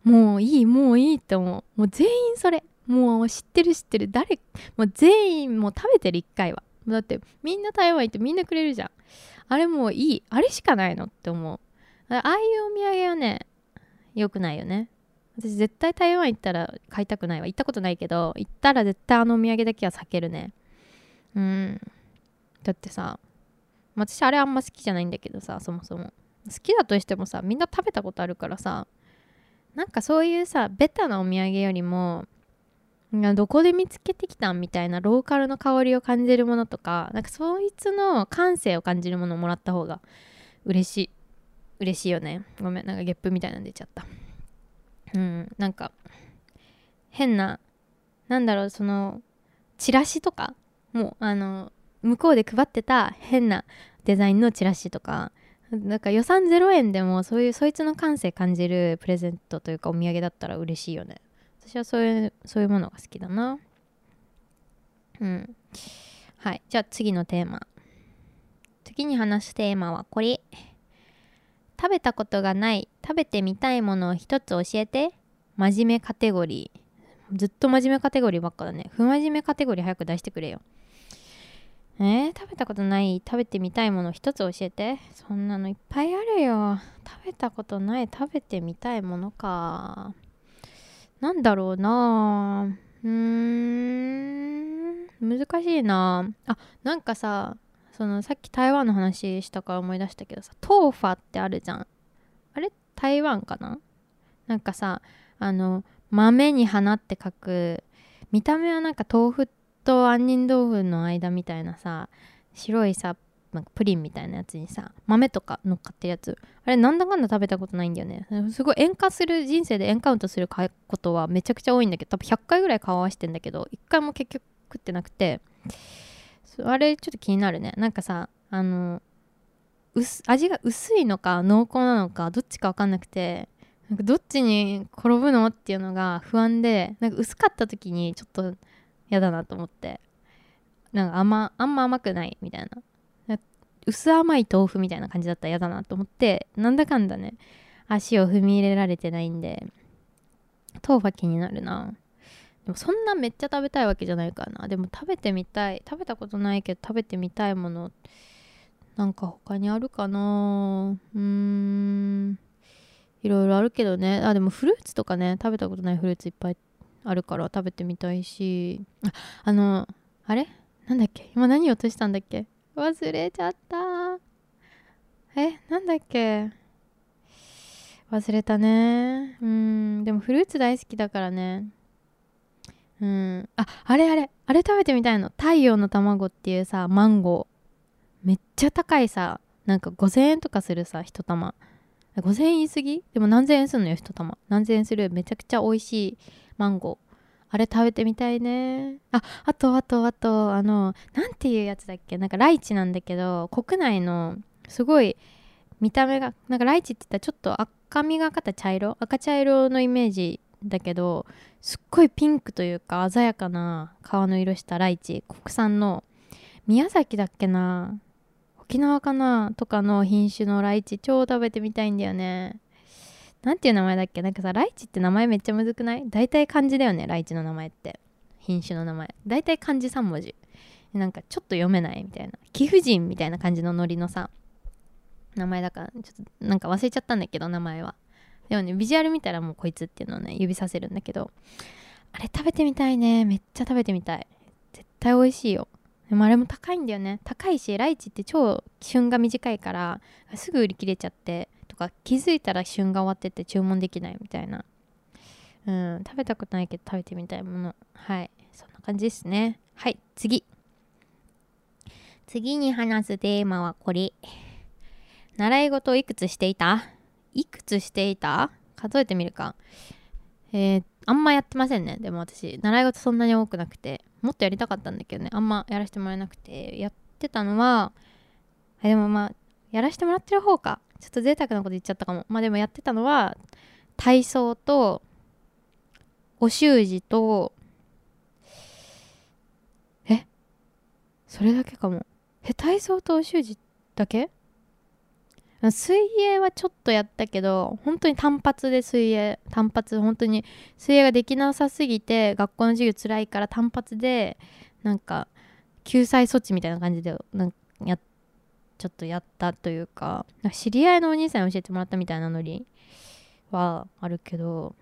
もういいもういいって思う。もう全員それ。もう知ってる知ってる。誰もう全員もう食べてる1回は。だってみんな台湾行ってみんなくれるじゃん。あれもういい。あれしかないのって思う。ああいうお土産はね良くないよね。私絶対台湾行ったら買いたくないわ。行ったことないけど行ったら絶対あのお土産だけは避けるね。うん。だってさ私あれあんま好きじゃないんだけどさそもそも。好きだとしてもさみんな食べたことあるからさなんかそういうさベタなお土産よりもどこで見つけてきたんみたいなローカルの香りを感じるものとかなんかそいつの感性を感じるものをもらった方が嬉しい。嬉しいよね。ごめんなんかゲップみたいなん出ちゃった。うんなんか変ななんだろうそのチラシとかもうあの向こうで配ってた変なデザインのチラシとかなんか予算0円でもそういうそいつの感性感じるプレゼントというかお土産だったら嬉しいよね。私はそういうそういうものが好きだな。うん。はい。じゃあ次のテーマ。次に話すテーマはこれ。食べたことがない。食べてみたいものを一つ教えて。真面目カテゴリー。ずっと真面目カテゴリーばっかだね。不真面目カテゴリー早く出してくれよ。え？ー、食べたことない。食べてみたいもの一つ教えて。そんなのいっぱいあるよ。食べたことない。食べてみたいものか。なんだろうな。うーん。難しいな。あなんかさそのさっき台湾の話したから思い出したけどさトーファってあるじゃん。あれ？台湾かな？なんかさあの豆に花って書く見た目はなんか豆腐と杏仁豆腐の間みたいなさ白いさなんかプリンみたいなやつにさ豆とか乗っかってるやつ。あれなんだかんだ食べたことないんだよね。すごい塩化する人生でエンカウントすることはめちゃくちゃ多いんだけど多分100回ぐらい顔合わせてんだけど1回も結局食ってなくて。あれちょっと気になるね。なんかさあの味が薄いのか濃厚なのかどっちか分かんなくてなんかどっちに転ぶのっていうのが不安でなんか薄かった時にちょっと嫌だなと思って。なんか甘あんま甘くないみたいな。薄甘い豆腐みたいな感じだったら嫌だなと思ってなんだかんだね足を踏み入れられてないんで豆腐は気になるな。でもそんなめっちゃ食べたいわけじゃないかな。でも食べてみたい食べたことないけど食べてみたいものなんか他にあるかな。うーん。いろいろあるけどね。あでもフルーツとかね食べたことないフルーツいっぱいあるから食べてみたいし。ああのあれ？なんだっけ？今何落としたんだっけ？忘れちゃった。えなんだっけ？忘れたね。うんでもフルーツ大好きだからね。うん。ああれあれ。あれ食べてみたいの。太陽の卵っていうさマンゴー。めっちゃ高いさ。なんか5000円とかするさ1玉。5000円言い過ぎ？でも何千円すんのよ1玉。何千円する？めちゃくちゃ美味しいマンゴー。あれ食べてみたいね。ああとあとあとあのなんていうやつだっけ？なんかライチなんだけど国内のすごい見た目がなんかライチって言ったらちょっと赤みがかった茶色？赤茶色のイメージだけどすっごいピンクというか鮮やかな皮の色したライチ。国産の。宮崎だっけな？沖縄かな？とかの品種のライチ超食べてみたいんだよね。なんていう名前だっけ？なんかさライチって名前めっちゃむずくない？大体漢字だよねライチの名前って。品種の名前。大体漢字3文字。なんかちょっと読めない？みたいな。貴婦人みたいな感じのノリのさ名前だからちょっとなんか忘れちゃったんだけど名前は。でもねビジュアル見たらもうこいつっていうのをね指させるんだけどあれ食べてみたいね。めっちゃ食べてみたい。絶対美味しいよ。でもあれも高いんだよね。高いしライチって超旬が短いからすぐ売り切れちゃって。か気づいたら旬が終わってて注文できないみたいな。うん食べたことないけど食べてみたいもの。はい。そんな感じですね。はい次。次に話すテーマはこれ。習い事をいくつしていた？いくつしていた？数えてみるか。えー、あんまやってませんね。でも私習い事そんなに多くなくてもっとやりたかったんだけどね。あんまやらせてもらえなくて。やってたのはでもまあやらせてもらってる方か。ちょっと贅沢なこと言っちゃったかも。まあでもやってたのは体操とお習字とえ？それだけかも。え体操とお習字だけ？水泳はちょっとやったけど本当に単発で水泳単発本当に水泳ができなさすぎて学校の授業つらいから単発でなんか救済措置みたいな感じでなんかやちょっとやったというか知り合いのお兄さんに教えてもらったみたいなノリはあるけど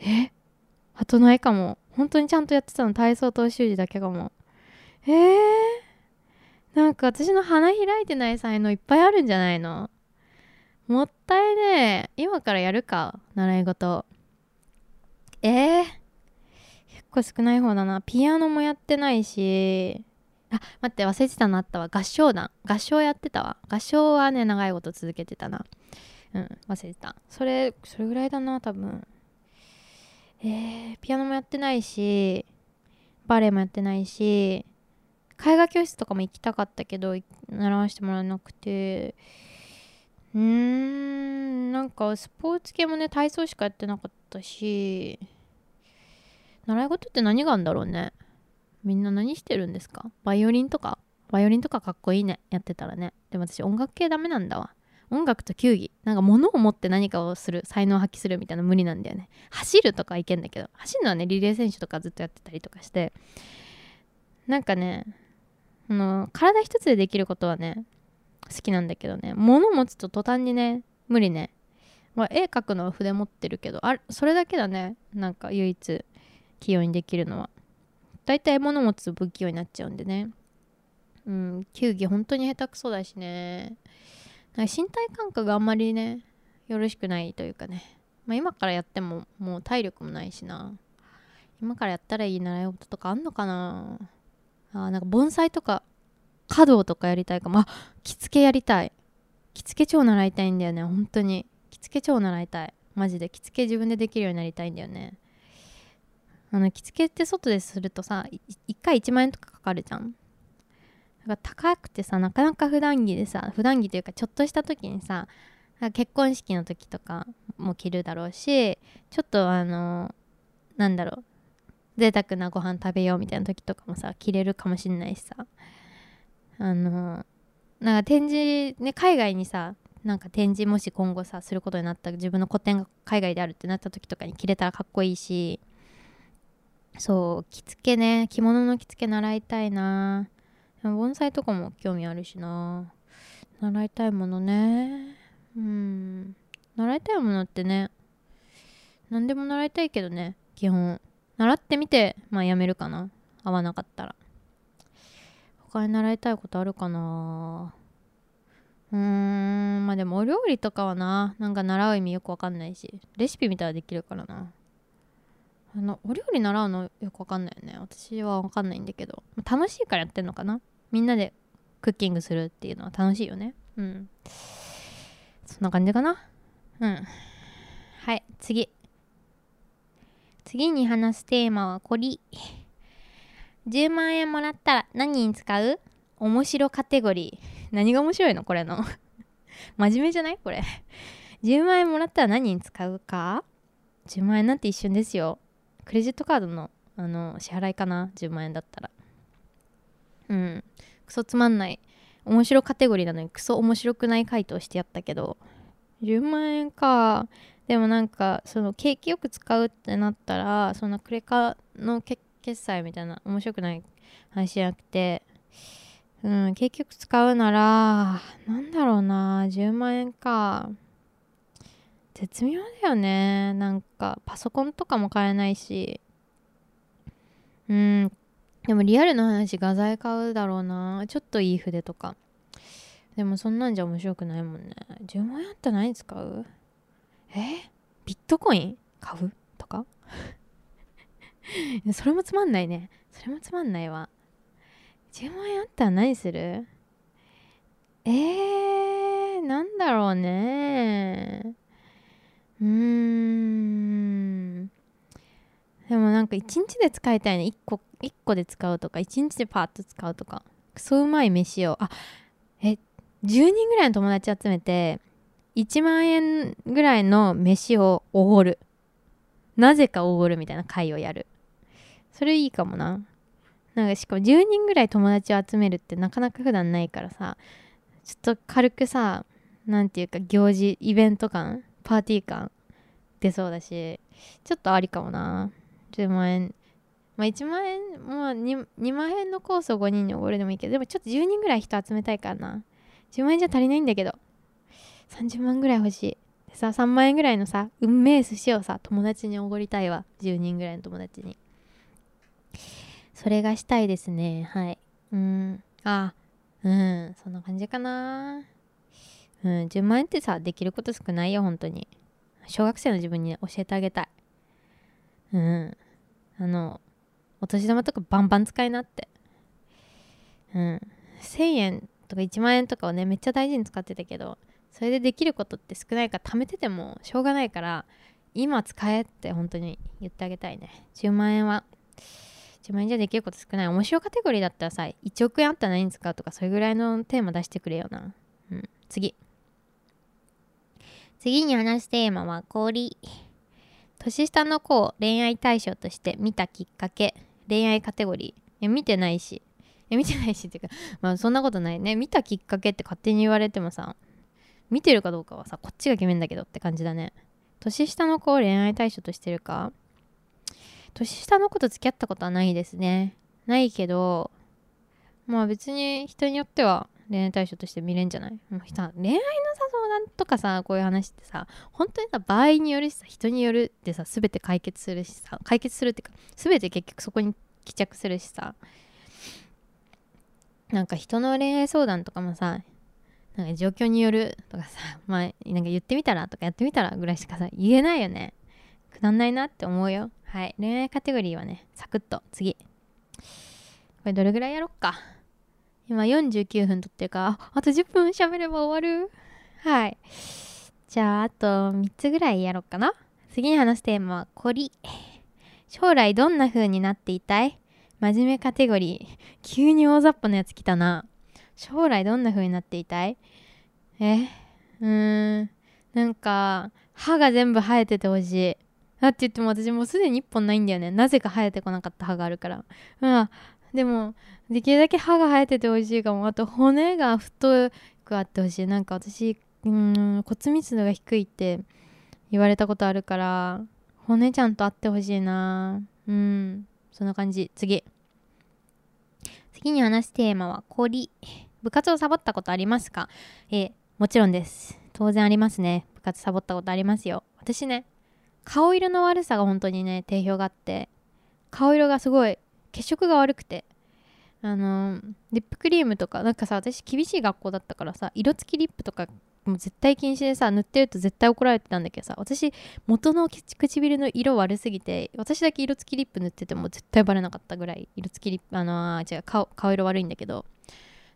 え？あとないかも。本当にちゃんとやってたの体操と習字だけかも。えー、なんか私の花開いてない才能いっぱいあるんじゃないの？もったいねえ。今からやるか習い事。えー、結構少ない方だな。ピアノもやってないし。あ待って忘れてたのあったわ。合唱団。合唱やってたわ。合唱はね長いこと続けてたな。うん忘れてた。それそれぐらいだな多分。えー、ピアノもやってないしバレエもやってないし絵画教室とかも行きたかったけど習わせてもらえなくて。うーんなんかスポーツ系もね体操しかやってなかったし習い事って何があるんだろうね。みんな何してるんですか？バイオリンとか？バイオリンとかかっこいいね。やってたらね。でも私音楽系ダメなんだわ。音楽と球技。なんか物を持って何かをする才能を発揮するみたいな無理なんだよね。走るとかいけんだけど。走るのはねリレー選手とかずっとやってたりとかして。なんかねあの体一つでできることはね好きなんだけどね。物持つと途端にね無理ね、まあ、絵描くのは筆持ってるけどあそれだけだね。なんか唯一器用にできるのは。大体物持つと不器用になっちゃうんでね。うん球技本当に下手くそだしね。なんか身体感覚があんまりねよろしくないというかね、まあ、今からやってももう体力もないしな。今からやったらいい習い事とかあんのかな。あなんか盆栽とか華道とかやりたいかも。あ着付けやりたい。着付け超習いたいんだよね。本当に。着付け超習いたい。マジで。着付け自分でできるようになりたいんだよね。あの着付けって外でするとさ1回1万円とかかかるじゃん。なんか高くてさなかなか普段着でさ普段着というかちょっとした時にさ結婚式の時とかも着るだろうしちょっとあのなんだろう贅沢なご飯食べようみたいな時とかもさ着れるかもしんないしさ。あのなんか展示ね海外にさなんか展示もし今後さすることになった自分の個展が海外であるってなった時とかに着れたらかっこいいしそう着付けね着物の着付け習いたいな。盆栽とかも興味あるしな。習いたいものね。うん。習いたいものってね何でも習いたいけどね基本。習ってみてまあやめるかな。合わなかったら。他に習いたいことあるかな。うーんまあでもお料理とかはな。なんか習う意味よくわかんないしレシピ見たらできるからな。あのお料理習うのよくわかんないよね。私はわかんないんだけど。楽しいからやってんのかな。みんなでクッキングするっていうのは楽しいよね。うん。そんな感じかな。うん。はい次。次に話すテーマはこり10万円もらったら何に使う？面白カテゴリー。何が面白いのこれの。真面目じゃない？これ。10万円もらったら何に使うか？10万円なんて一瞬ですよ。クレジットカードのあの支払いかな？10万円だったら。うん。クソつまんない面白カテゴリーなのにクソ面白くない回答してやったけど。10万円か。でもなんかその景気よく使うってなったらそんなクレカの決済みたいな面白くない話じゃなくて。うん結局使うならなんだろうな。10万円か。絶妙だよね。なんかパソコンとかも買えないし。うん。でもリアルな話画材買うだろうな。ちょっといい筆とか。でもそんなんじゃ面白くないもんね。10万円あったら何使う？え？ビットコイン？買う？とか？それもつまんないね。それもつまんないわ。10万円あったら何する？えー、なんだろうね。うーん。でもなんか1日で使いたいね。1個1個で使うとか1日でパーッと使うとか。クソうまい飯を。あえ10人ぐらいの友達集めて1万円ぐらいの飯をおごる。なぜかおごるみたいな会をやる。それいいかもな。なんかしかも10人ぐらい友達を集めるってなかなか普段ないからさ。ちょっと軽くさ何て言うか行事イベント感パーティー感出そうだしちょっとありかもな。10万円。まあ1万円まあ 2, 2万円のコースを5人におごるでもいいけどでもちょっと10人ぐらい人集めたいからな。10万円じゃ足りないんだけど。30万ぐらい欲しい。でさ3万円ぐらいのさ運命寿司をさ友達におごりたいわ。10人ぐらいの友達に。それがしたいですね。はい。うん。あうん。そんな感じかな。うん10万円ってさできること少ないよ本当に。小学生の自分に教えてあげたい。うん。あのお年玉とかバンバン使いなって。うん。1000円とか1万円とかをねめっちゃ大事に使ってたけどそれでできることって少ないから貯めててもしょうがないから今使えって本当に言ってあげたいね。10万円は。10万円じゃできること少ない。面白カテゴリーだったらさ1億円あったら何に使うとかそれぐらいのテーマ出してくれよな。うん。次。次に話すテーマは氷。年下の子を恋愛対象として見たきっかけ。恋愛カテゴリー。いや見てないし。いや見てないしっていうか まあそんなことないね。見たきっかけって勝手に言われてもさ見てるかどうかはさこっちが決めんだけどって感じだね。年下の子を恋愛対象としてるか。年下の子と付き合ったことはないですね。ないけどまあ別に人によっては恋愛対象として見れんじゃない？もう恋愛のさ相談とかさこういう話ってさ本当にさ場合によるしさ人によるってさ全て解決するしさ解決するっていうか全て結局そこに帰着するしさなんか人の恋愛相談とかもさなんか状況によるとかさまあなんか言ってみたらとかやってみたらぐらいしかさ言えないよね。くだんないなって思うよ。はい恋愛カテゴリーはねサクッと。次。これどれぐらいやろっか？今49分撮ってるからあと10分喋れば終わる。はい。じゃああと3つぐらいやろっかな。次に話すテーマは「こり」将来どんな風になっていたい？真面目カテゴリー。急に大雑把なやつ来たな。将来どんな風になっていたい？え？うーん。なんか歯が全部生えててほしい。だって言っても私もうすでに1本ないんだよね。なぜか生えてこなかった歯があるから。うん。でもできるだけ歯が生えててほしいかもあと骨が太くあってほしい。なんか私うん骨密度が低いって言われたことあるから骨ちゃんとあってほしいな。うん。そんな感じ。次。次に話すテーマは「り」部活をサボったことありますか？えもちろんです。当然ありますね。部活サボったことありますよ。私ね顔色の悪さが本当にね定評があって。顔色がすごい血色が悪くて。あのリップクリームとかなんかさ私厳しい学校だったからさ色付きリップとかもう絶対禁止でさ塗ってると絶対怒られてたんだけどさ私元の唇の色悪すぎて私だけ色付きリップ塗ってても絶対バレなかったぐらい色付きリップあのー、違う顔顔色悪いんだけど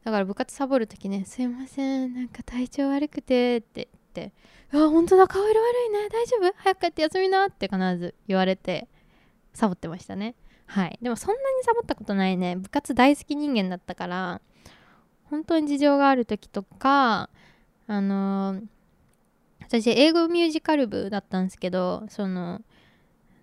だから部活サボる時ね「すいませんなんか体調悪くて」って言って「あ本当だ顔色悪いね大丈夫？早く帰って休みな」って必ず言われてサボってましたね。はい。でもそんなにサボったことないね。部活大好き人間だったから本当に事情がある時とかあのー、私英語ミュージカル部だったんですけどその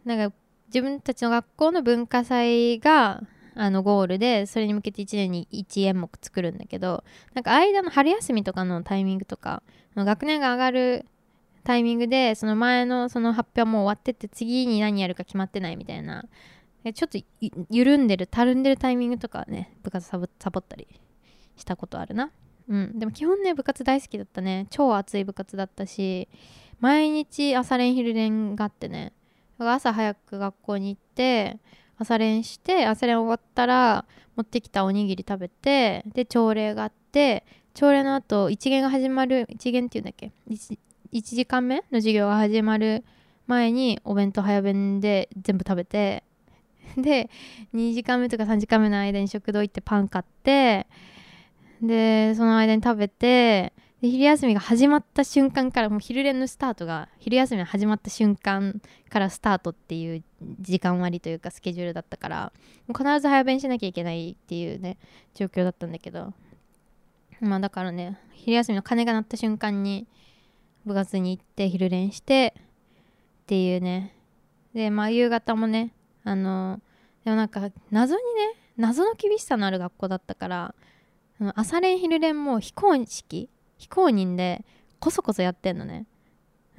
なんか自分たちの学校の文化祭があのゴールでそれに向けて1年に1演目作るんだけどなんか間の春休みとかのタイミングとか学年が上がるタイミングでその前のその発表も終わってって次に何やるか決まってないみたいなちょっと緩んでるたるんでるタイミングとかはね部活サボったりしたことあるな。うん、でも基本ね部活大好きだったね。超熱い部活だったし毎日朝練昼練があってね。朝早く学校に行って朝練して朝練終わったら持ってきたおにぎり食べてで朝礼があって朝礼の後一限が始まる一限っていうんだっけ？1, 1時間目の授業が始まる前にお弁当早弁で全部食べて で2時間目とか3時間目の間に食堂行ってパン買ってでその間に食べてで昼休みが始まった瞬間からもう昼練のスタートが昼休みが始まった瞬間からスタートっていう時間割というかスケジュールだったからもう必ず早弁しなきゃいけないっていうね状況だったんだけど。まあだからね昼休みの鐘が鳴った瞬間に部活に行って昼練してっていうね。でまあ夕方もねあのでもなんか謎にね謎の厳しさのある学校だったから朝練昼練も非公式非公認でこそこそやってんのね、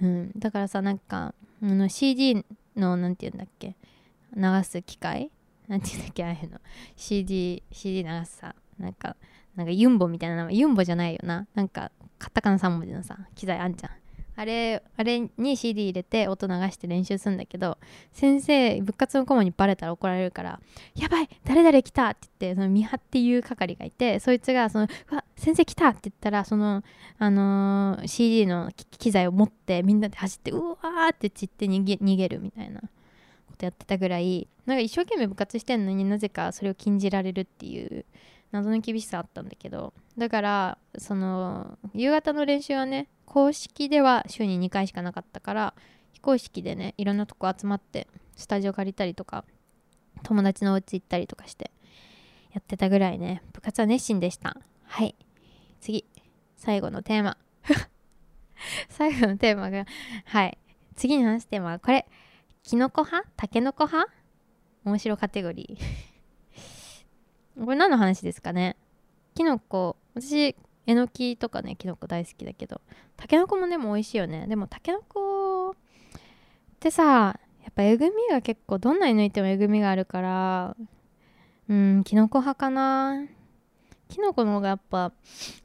うん、だからさなんかあの CD の何て言うんだっけ流す機械なんて言うんだっけああいうの。CD, CD 流すさなんかなんかユンボみたいなユンボじゃないよな。なんかカタカナ3文字のさ機材あんじゃん。あれあれに CD 入れて音流して練習するんだけど先生部活の顧問にバレたら怒られるから「やばい誰々来た!」って言ってその見張っていう係がいてそいつがその「わ先生来た!」って言ったらその、あのー、CD の機材を持ってみんなで走ってうわって散って逃げ逃げるみたいなことやってたぐらいなんか一生懸命部活してんのになぜかそれを禁じられるっていう謎の厳しさあったんだけどだからその夕方の練習はね公式では週に2回しかなかったから非公式でねいろんなとこ集まってスタジオ借りたりとか友達のお家行ったりとかしてやってたぐらいね部活は熱心でした。はい。次。最後のテーマ。最後のテーマがはい。次に話すテーマはこれ。キノコ派？タケノコ派？面白カテゴリー。これ何の話ですかね？キノコ。私えのきとかねきのこ大好きだけど。たけのこもでも美味しいよね。でもたけのこってさやっぱえぐみが結構どんなに抜いてもえぐみがあるから。うんきのこ派かな。きのこの方がやっぱ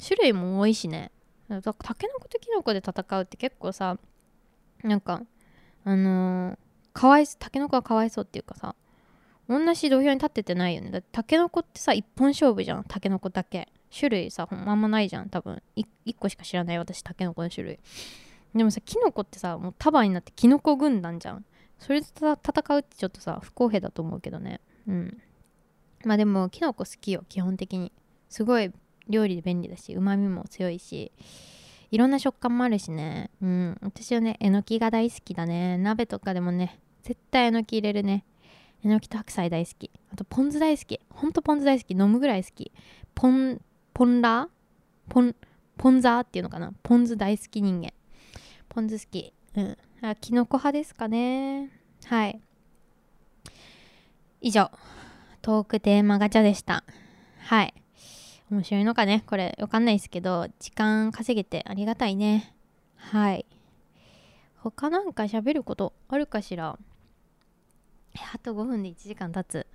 種類も多いしね。たけのこときのこで戦うって結構さなんかあのー、かわいたけのこはかわいそうっていうかさ同じ土俵に立っててないよね。だってたけのこってさ一本勝負じゃん。たけのこだけ。種類さあんまないじゃん多分。1, 1個しか知らない私タケノコの種類。でもさキノコってさもう束になってキノコ軍団じゃん。それと戦うってちょっとさ不公平だと思うけどね。うん。まあでもキノコ好きよ基本的に。すごい料理で便利だしうまみも強いしいろんな食感もあるしね。うん。私はねえのきが大好きだね。鍋とかでもね絶対えのき入れるね。えのきと白菜大好き。あとポン酢大好き。ほんとポン酢大好き。飲むぐらい好き。ポンポンラー？ポンポンザーっていうのかな？ポン酢大好き人間。ポン酢好き。うん。あキノコ派ですかね。はい。以上。トークテーマガチャでした。はい。面白いのかね？これわかんないですけど時間稼げてありがたいね。はい。他なんか喋ることあるかしら？あと5分で1時間経つ。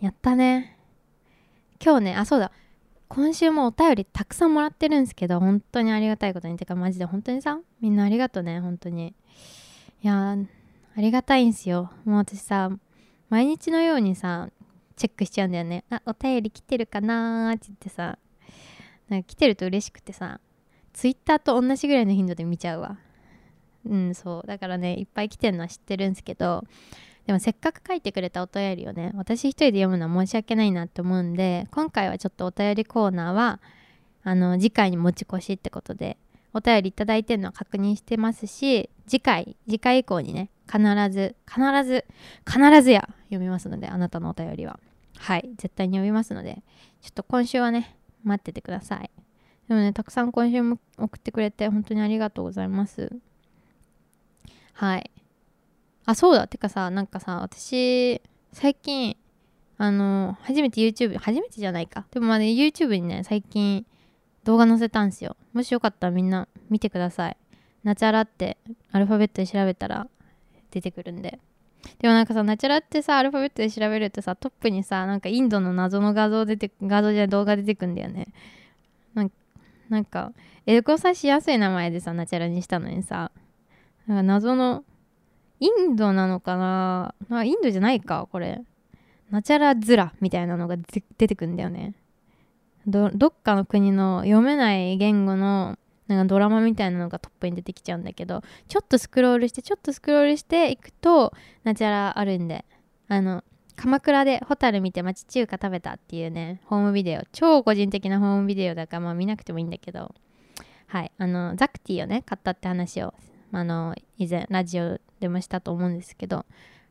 やったね。今日ねあそうだ。今週もお便りたくさんもらってるんですけど本当にありがたいことに。てかマジで本当にさみんなありがとうね本当に。いやありがたいんすよ。もう私さ毎日のようにさチェックしちゃうんだよね。あお便り来てるかなーって言ってさなんか来てると嬉しくてさツイッターと同じぐらいの頻度で見ちゃうわ。うんそう。だからねいっぱい来てるのは知ってるんですけどでもせっかく書いてくれたお便りをね私一人で読むのは申し訳ないなって思うんで今回はちょっとお便りコーナーはあの次回に持ち越しってことでお便りいいてるのは確認してますし次回次回以降にね必ず必ず必ずや読みますのであなたのお便りは。はい絶対に読みますのでちょっと今週はね待っててください。でもねたくさん今週も送ってくれて本当にありがとうございます。はい。あそうだ。てかさなんかさ私最近あの初めて YouTube 初めてじゃないか。でもまだ YouTube にね最近動画載せたんすよ。もしよかったらみんな見てください。ナチャラってアルファベットで調べたら出てくるんで。でもなんかさナチュラってさアルファベットで調べるとさトップにさなんかインドの謎の画像出て画像じゃ動画出てくんだよね。なんかエゴサしやすい名前でさナチャラにしたのにさなんか謎のインドなのかな？あインドじゃないかこれ。ナチャラズラみたいなのが出てくんだよね。どどっかの国の読めない言語のなんかドラマみたいなのがトップに出てきちゃうんだけどちょっとスクロールしてちょっとスクロールしていくとナチャラあるんで。あの鎌倉でホタル見て町中華食べたっていうねホームビデオ。超個人的なホームビデオだからまあ見なくてもいいんだけど。はい。あのザクティをね買ったって話をあの以前ラジオでもしたと思うんですけど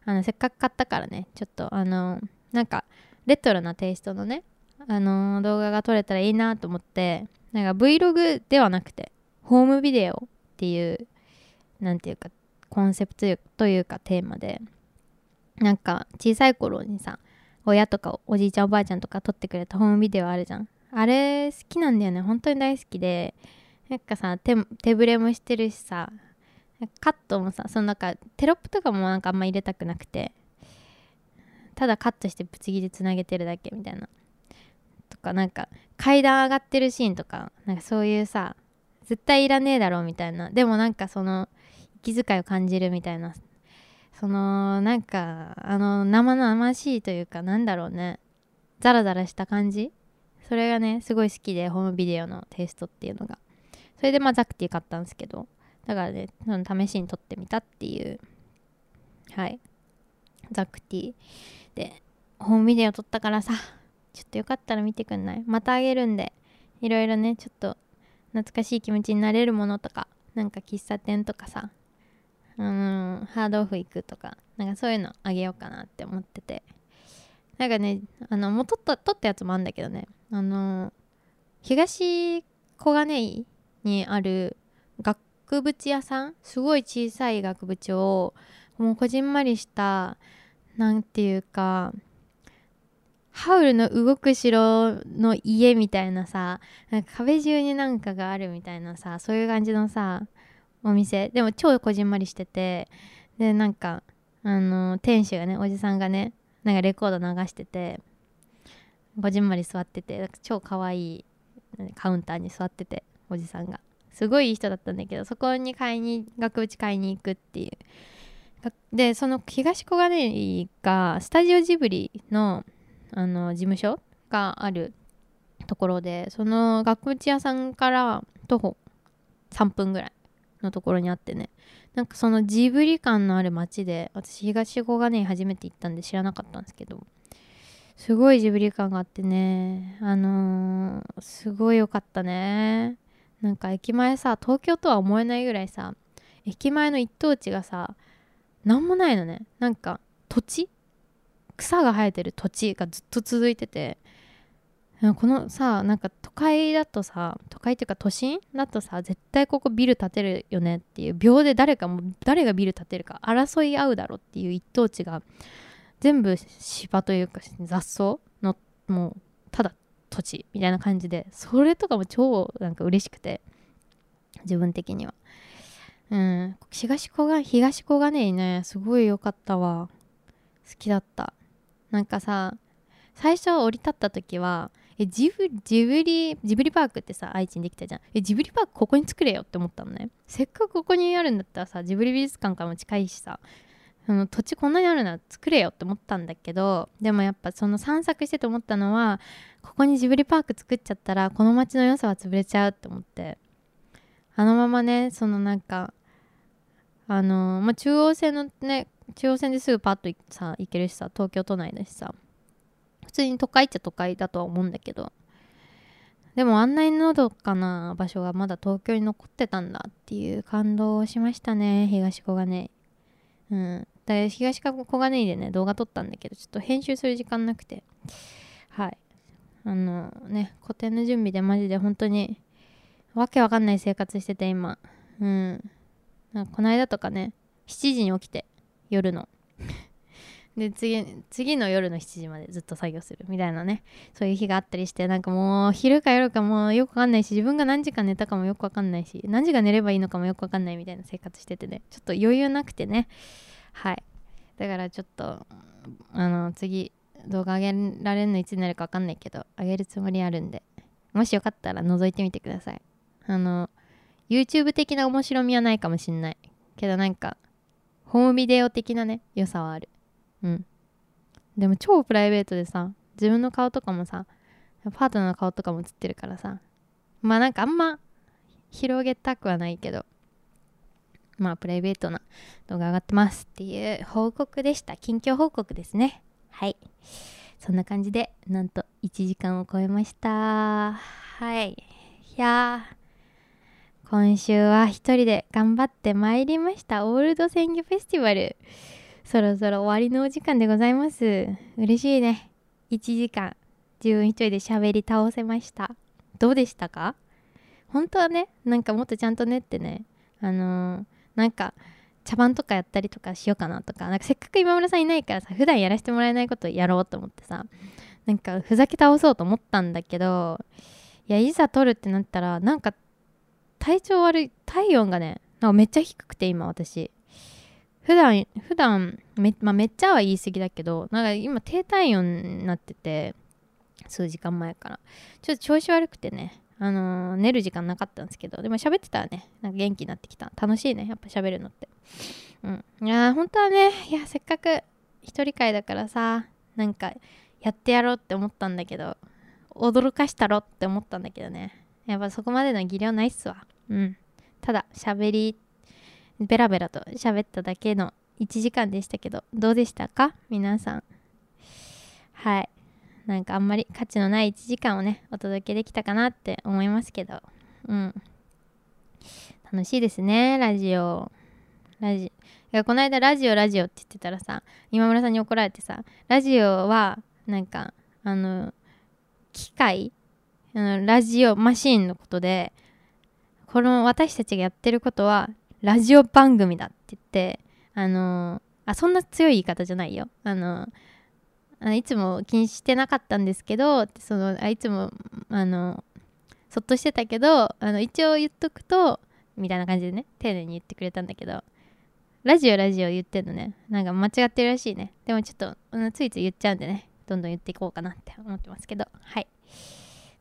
あのせっかく買ったからねちょっとあのなんかレトロなテイストのねあの動画が撮れたらいいなと思ってなんか Vlog ではなくてホームビデオっていう何ていうかコンセプトというかテーマでなんか小さい頃にさ親とかおじいちゃんおばあちゃんとか撮ってくれたホームビデオあるじゃん。あれ好きなんだよね。本当に大好きでなんかさ手手ぶれもしてるしさカットもさそのなんかテロップとかもなんかあんま入れたくなくてただカットしてぶつ切りつなげてるだけみたいな。とかなんか階段上がってるシーンとかなんかそういうさ絶対いらねえだろうみたいな。でもなんかその息遣いを感じるみたいな。そのなんかあの生々しいというかなんだろうね。ザラザラした感じ。それがねすごい好きでホームビデオのテイストっていうのが。それでまあザクティ買ったんですけど。だからねその試しに撮ってみたっていうはいザクティでホームビデオ撮ったからさちょっとよかったら見てくんない？またあげるんでいろいろねちょっと懐かしい気持ちになれるものとかなんか喫茶店とかさうんハードオフ行くとかなんかそういうのあげようかなって思ってて。なんかねあのもう撮った撮ったやつもあるんだけどねあの東小金井にある学額縁屋さんすごい小さい額縁をもうこじんまりしたなんていうかハウルの動く城の家みたいなさ壁中になんかがあるみたいなさそういう感じのさお店。でも超こじんまりしててでなんかあの店主がねおじさんがねなんかレコード流しててこじんまり座ってて超かわいいカウンターに座ってておじさんが。すごいいい人だったんだけどそこに買いに額縁買いに行くっていう。でその東小金井がスタジオジブリのあの事務所があるところでその額縁屋さんから徒歩3分ぐらいのところにあってね。なんかそのジブリ感のある街で私東小金井初めて行ったんで知らなかったんですけどすごいジブリ感があってね。あのー、すごい良かったね。なんか駅前さ東京とは思えないぐらいさ駅前の一等地がさ何もないのね。なんか土地草が生えてる土地がずっと続いててこのさなんか都会だとさ都会っていうか都心だとさ絶対ここビル建てるよねっていう秒で誰かも誰がビル建てるか争い合うだろっていう一等地が全部芝というか雑草のもう土地みたいな感じでそれとかも超なんか嬉しくて自分的には。うん。東小金東小金井ねすごい良かったわ。好きだった。なんかさ最初降り立った時はえジブジブリジブリパークってさ愛知にできたじゃん。えジブリパークここに作れよって思ったのね。せっかくここにあるんだったらさジブリ美術館からも近いしさその土地こんなにあるなら作れよって思ったんだけどでもやっぱその散策してて思ったのはここにジブリパーク作っちゃったらこの街の良さは潰れちゃうって思って。あのままねそのなんかあのー、まあ、中央線のね中央線ですぐパッとさ行けるしさ東京都内だしさ普通に都会っちゃ都会だとは思うんだけど。でもあんなにのどかな場所がまだ東京に残ってたんだっていう感動をしましたね東小金井。うん。で東小金井でね動画撮ったんだけどちょっと編集する時間なくて。はい。あのね古典の準備でマジで本当にわけわかんない生活してて今。うん。この間とかね7時に起きて夜の。で次次の夜の7時までずっと作業する。みたいなね。そういう日があったりしてなんかもう昼か夜かもうよくわかんないし自分が何時間寝たかもよくわかんないし何時間寝ればいいのかもよくわかんないみたいな生活しててね。ちょっと余裕なくてね。はい。だからちょっとあの次動画上げられるのいつになるかわかんないけど上げるつもりあるんで。もしよかったら覗いてみてください。あの YouTube 的な面白みはないかもしんない。けどなんかホームビデオ的なね良さはある。うん。でも超プライベートでさ自分の顔とかもさパートナーの顔とかも映ってるからさまあなんかあんま広げたくはないけどまあプライベートな動画上がってますっていう報告でした。近況報告ですね。はい。そんな感じでなんと1時間を超えました。はい。いや今週は一人で頑張ってまいりました。オールド鮮魚フェスティバル。そろそろ終わりのお時間でございます。嬉しいね。1時間、自分一人で喋り倒せました。どうでしたか？本当はね、なんかもっとちゃんとねってね、あのー、なんか、茶番とかやったりとかしようかなとか、なんかせっかく今村さんいないからさ、普段やらせてもらえないことやろうと思ってさ、なんかふざけ倒そうと思ったんだけど、いや、いざ撮るってなったら、なんか体調悪い、体温がね、なんかめっちゃ低くて今私。普段普段め,、まあ、めっちゃは言い過ぎだけどなんか今低体温になってて数時間前からちょっと調子悪くてねあのー、寝る時間なかったんですけどでも喋ってたらねなんか元気になってきた。楽しいねやっぱ喋るのって。うん。いや本当はねいやせっかく一人会だからさなんかやってやろうって思ったんだけど驚かしたろって思ったんだけどね。やっぱそこまでの技量ないっすわ。うん。ただ喋りベラベラと喋っただけの1時間でしたけどどうでしたか？皆さん。はい。なんかあんまり価値のない1時間をねお届けできたかなって思いますけど。うん。楽しいですねラジオ。ラジいやこの間ラジオラジオって言ってたらさ今村さんに怒られてさラジオはなんかあの機械あのラジオマシーンのことでこの私たちがやってることはラジオ番組だって言ってあのあそんな強い言い方じゃないよ。あのあいつも気にしてなかったんですけどそのあいつもあのそっとしてたけどあの一応言っとくとみたいな感じでね丁寧に言ってくれたんだけどラジオラジオ言ってんのね。なんか間違ってるらしいね。でもちょっとついつい言っちゃうんでねどんどん言っていこうかなって思ってますけど。はい、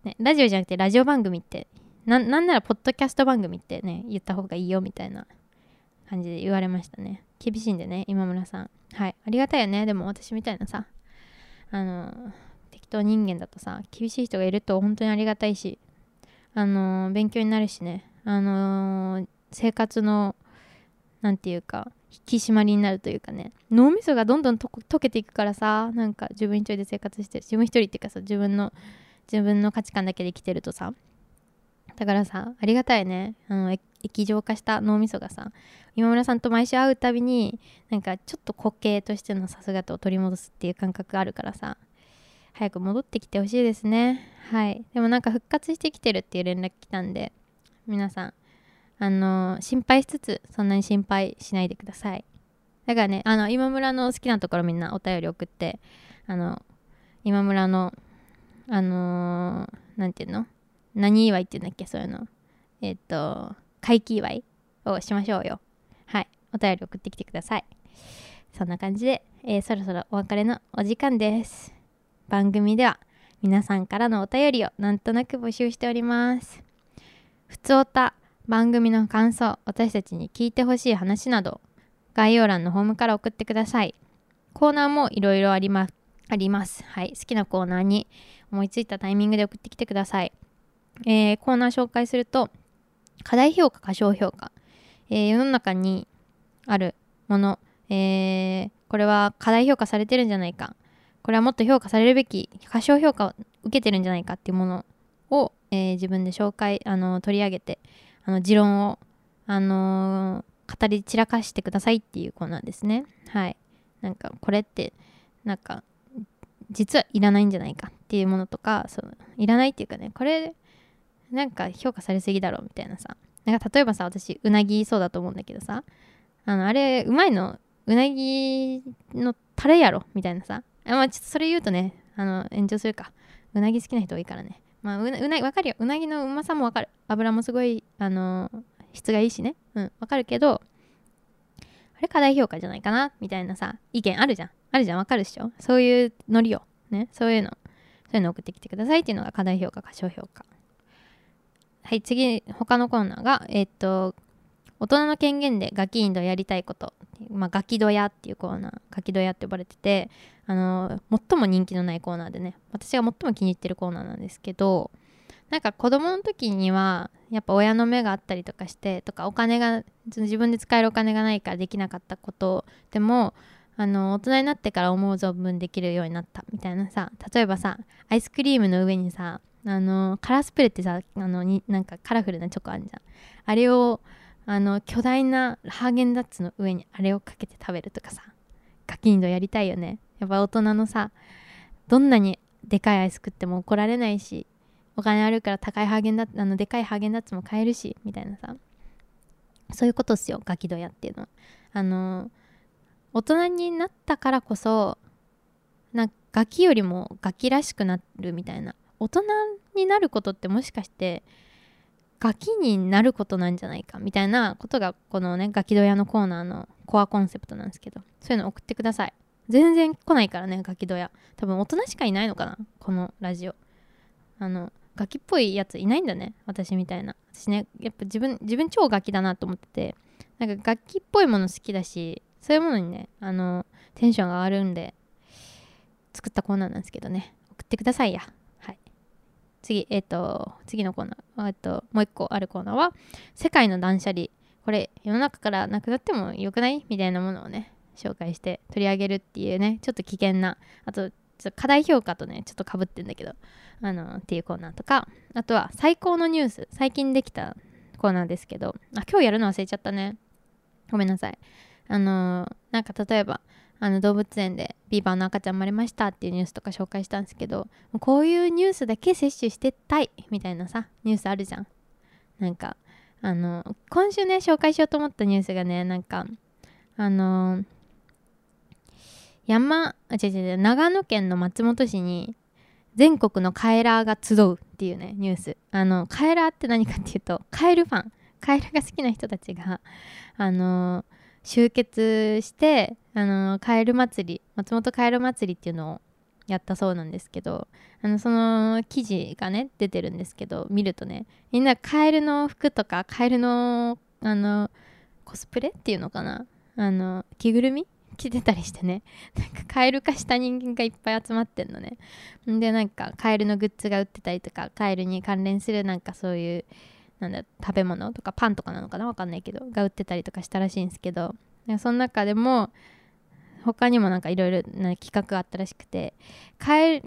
ね、ラジオじゃなくてラジオ番組ってななんならポッドキャスト番組ってね言った方がいいよみたいな感じで言われましたね。厳しいんでね今村さん。はい。ありがたいよねでも私みたいなさ。あの適当人間だとさ厳しい人がいると本当にありがたいしあの勉強になるしね。あの生活の何て言うか引き締まりになるというかね。脳みそがどんどん溶けていくからさなんか自分一人で生活して自分一人っていうかさ自分の自分の価値観だけで生きてるとさ。だからさありがたいね。あの液状化した脳みそがさ今村さんと毎週会うたびになんかちょっと固形としてのさすがとを取り戻すっていう感覚があるからさ早く戻ってきてほしいですね。はい。でもなんか復活してきてるっていう連絡来たんで皆さんあの心配しつつそんなに心配しないでください。だからねあの今村の好きなところみんなお便り送ってあの今村のあの何、て言うの？何祝いって言うんだっけ？そういうの。えっ、と回帰祝いをしましょうよ。はい。お便り送ってきてください。そんな感じで、えー、そろそろお別れのお時間です。番組では皆さんからのお便りをなんとなく募集しております。ふつおた番組の感想私たちに聞いてほしい話など概要欄のホームから送ってください。コーナーもいろいろありますあります。はい。好きなコーナーに思いついたタイミングで送ってきてください、えー、コーナー紹介すると課題評価過小評価、えー、世の中にあるもの、えー、これは過大評価されてるんじゃないか。これはもっと評価されるべき過小評価を受けてるんじゃないかっていうものを、えー、自分で紹介あの取り上げてあの持論を、あの、語り散らかしてくださいっていうコーナーですね。はい。なんかこれってなんか実はいらないんじゃないかっていうものとかそういらないっていうかねこれなんか評価されすぎだろみたいなさ。なんか例えばさ私うなぎそうだと思うんだけどさ。あのあれうまいのうなぎのタレやろみたいなさ。あまあちょっとそれ言うとねあの炎上するか。うなぎ好きな人多いからね。まあうなうなわかるよ。うなぎのうまさもわかる。油もすごいあの質がいいしね。うんわかるけどあれ過大評価じゃないかなみたいなさ意見あるじゃん。あるじゃん。わかるっしょ？そういうノリをねそういうの。そういうの送ってきてくださいっていうのが過大評価か小評価。はい次他のコーナーがえ、っと大人の権限でガキインドやりたいことまあ、ガキドヤっていうコーナーガキドヤって呼ばれててあの最も人気のないコーナーでね私が最も気に入ってるコーナーなんですけどなんか子供の時にはやっぱ親の目があったりとかしてとかお金が自分で使えるお金がないからできなかったことでもあの大人になってから思う存分できるようになったみたいなさ例えばさアイスクリームの上にさあのカラースプレーってさあのになんかカラフルなチョコあるじゃん。あれをあの巨大なハーゲンダッツの上にあれをかけて食べるとかさガキンドやりたいよね。やっぱ大人のさどんなにでかいアイス食っても怒られないしお金あるから高いハーゲンダッツあのでかいハーゲンダッツも買えるしみたいなさ。そういうことっすよガキドヤっていうのは。あの大人になったからこそなガキよりもガキらしくなるみたいな。大人になることってもしかしてガキになることなんじゃないかみたいなことがこのねガキドヤのコーナーのコアコンセプトなんですけどそういうの送ってください。全然来ないからねガキドヤ。多分大人しかいないのかなこのラジオ。あのガキっぽいやついないんだね私みたいな。私ねやっぱ自分自分超ガキだなと思っててなんか楽器っぽいもの好きだしそういうものにねあのテンションが上がるんで作ったコーナーなんですけどね。送ってくださいや。次えっ、ー、と次のコーナーえっともう一個あるコーナーは世界の断捨離。これ世の中からなくなってもよくないみたいなものをね紹介して取り上げるっていうねちょっと危険なあとちょっと課題評価とねちょっとかぶってんだけどあのっていうコーナーとかあとは最高のニュース最近できたコーナーですけどあ今日やるの忘れちゃったね。ごめんなさい。あのなんか例えばあの動物園でビーバーの赤ちゃん生まれましたっていうニュースとか紹介したんですけどこういうニュースだけ摂取してたいみたいなさニュースあるじゃん。なんかあの今週ね紹介しようと思ったニュースがねなんかあの山あ違う違う長野県の松本市に全国のカエラーが集うっていうねニュース。あのカエラーって何かっていうとカエルファン。カエルが好きな人たちがあの集結してあのカエル祭り松本カエル祭りっていうのをやったそうなんですけどあのその記事がね出てるんですけど見るとねみんなカエルの服とかカエルのあのコスプレっていうのかな？あの着ぐるみ？着てたりしてねなんかカエル化した人間がいっぱい集まってんのね。でなんかカエルのグッズが売ってたりとかカエルに関連するなんかそういうなんだ食べ物とかパンとかなのかな？わかんないけどが売ってたりとかしたらしいんですけどその中でも他にもなんかいろいろな企画があったらしくてカエ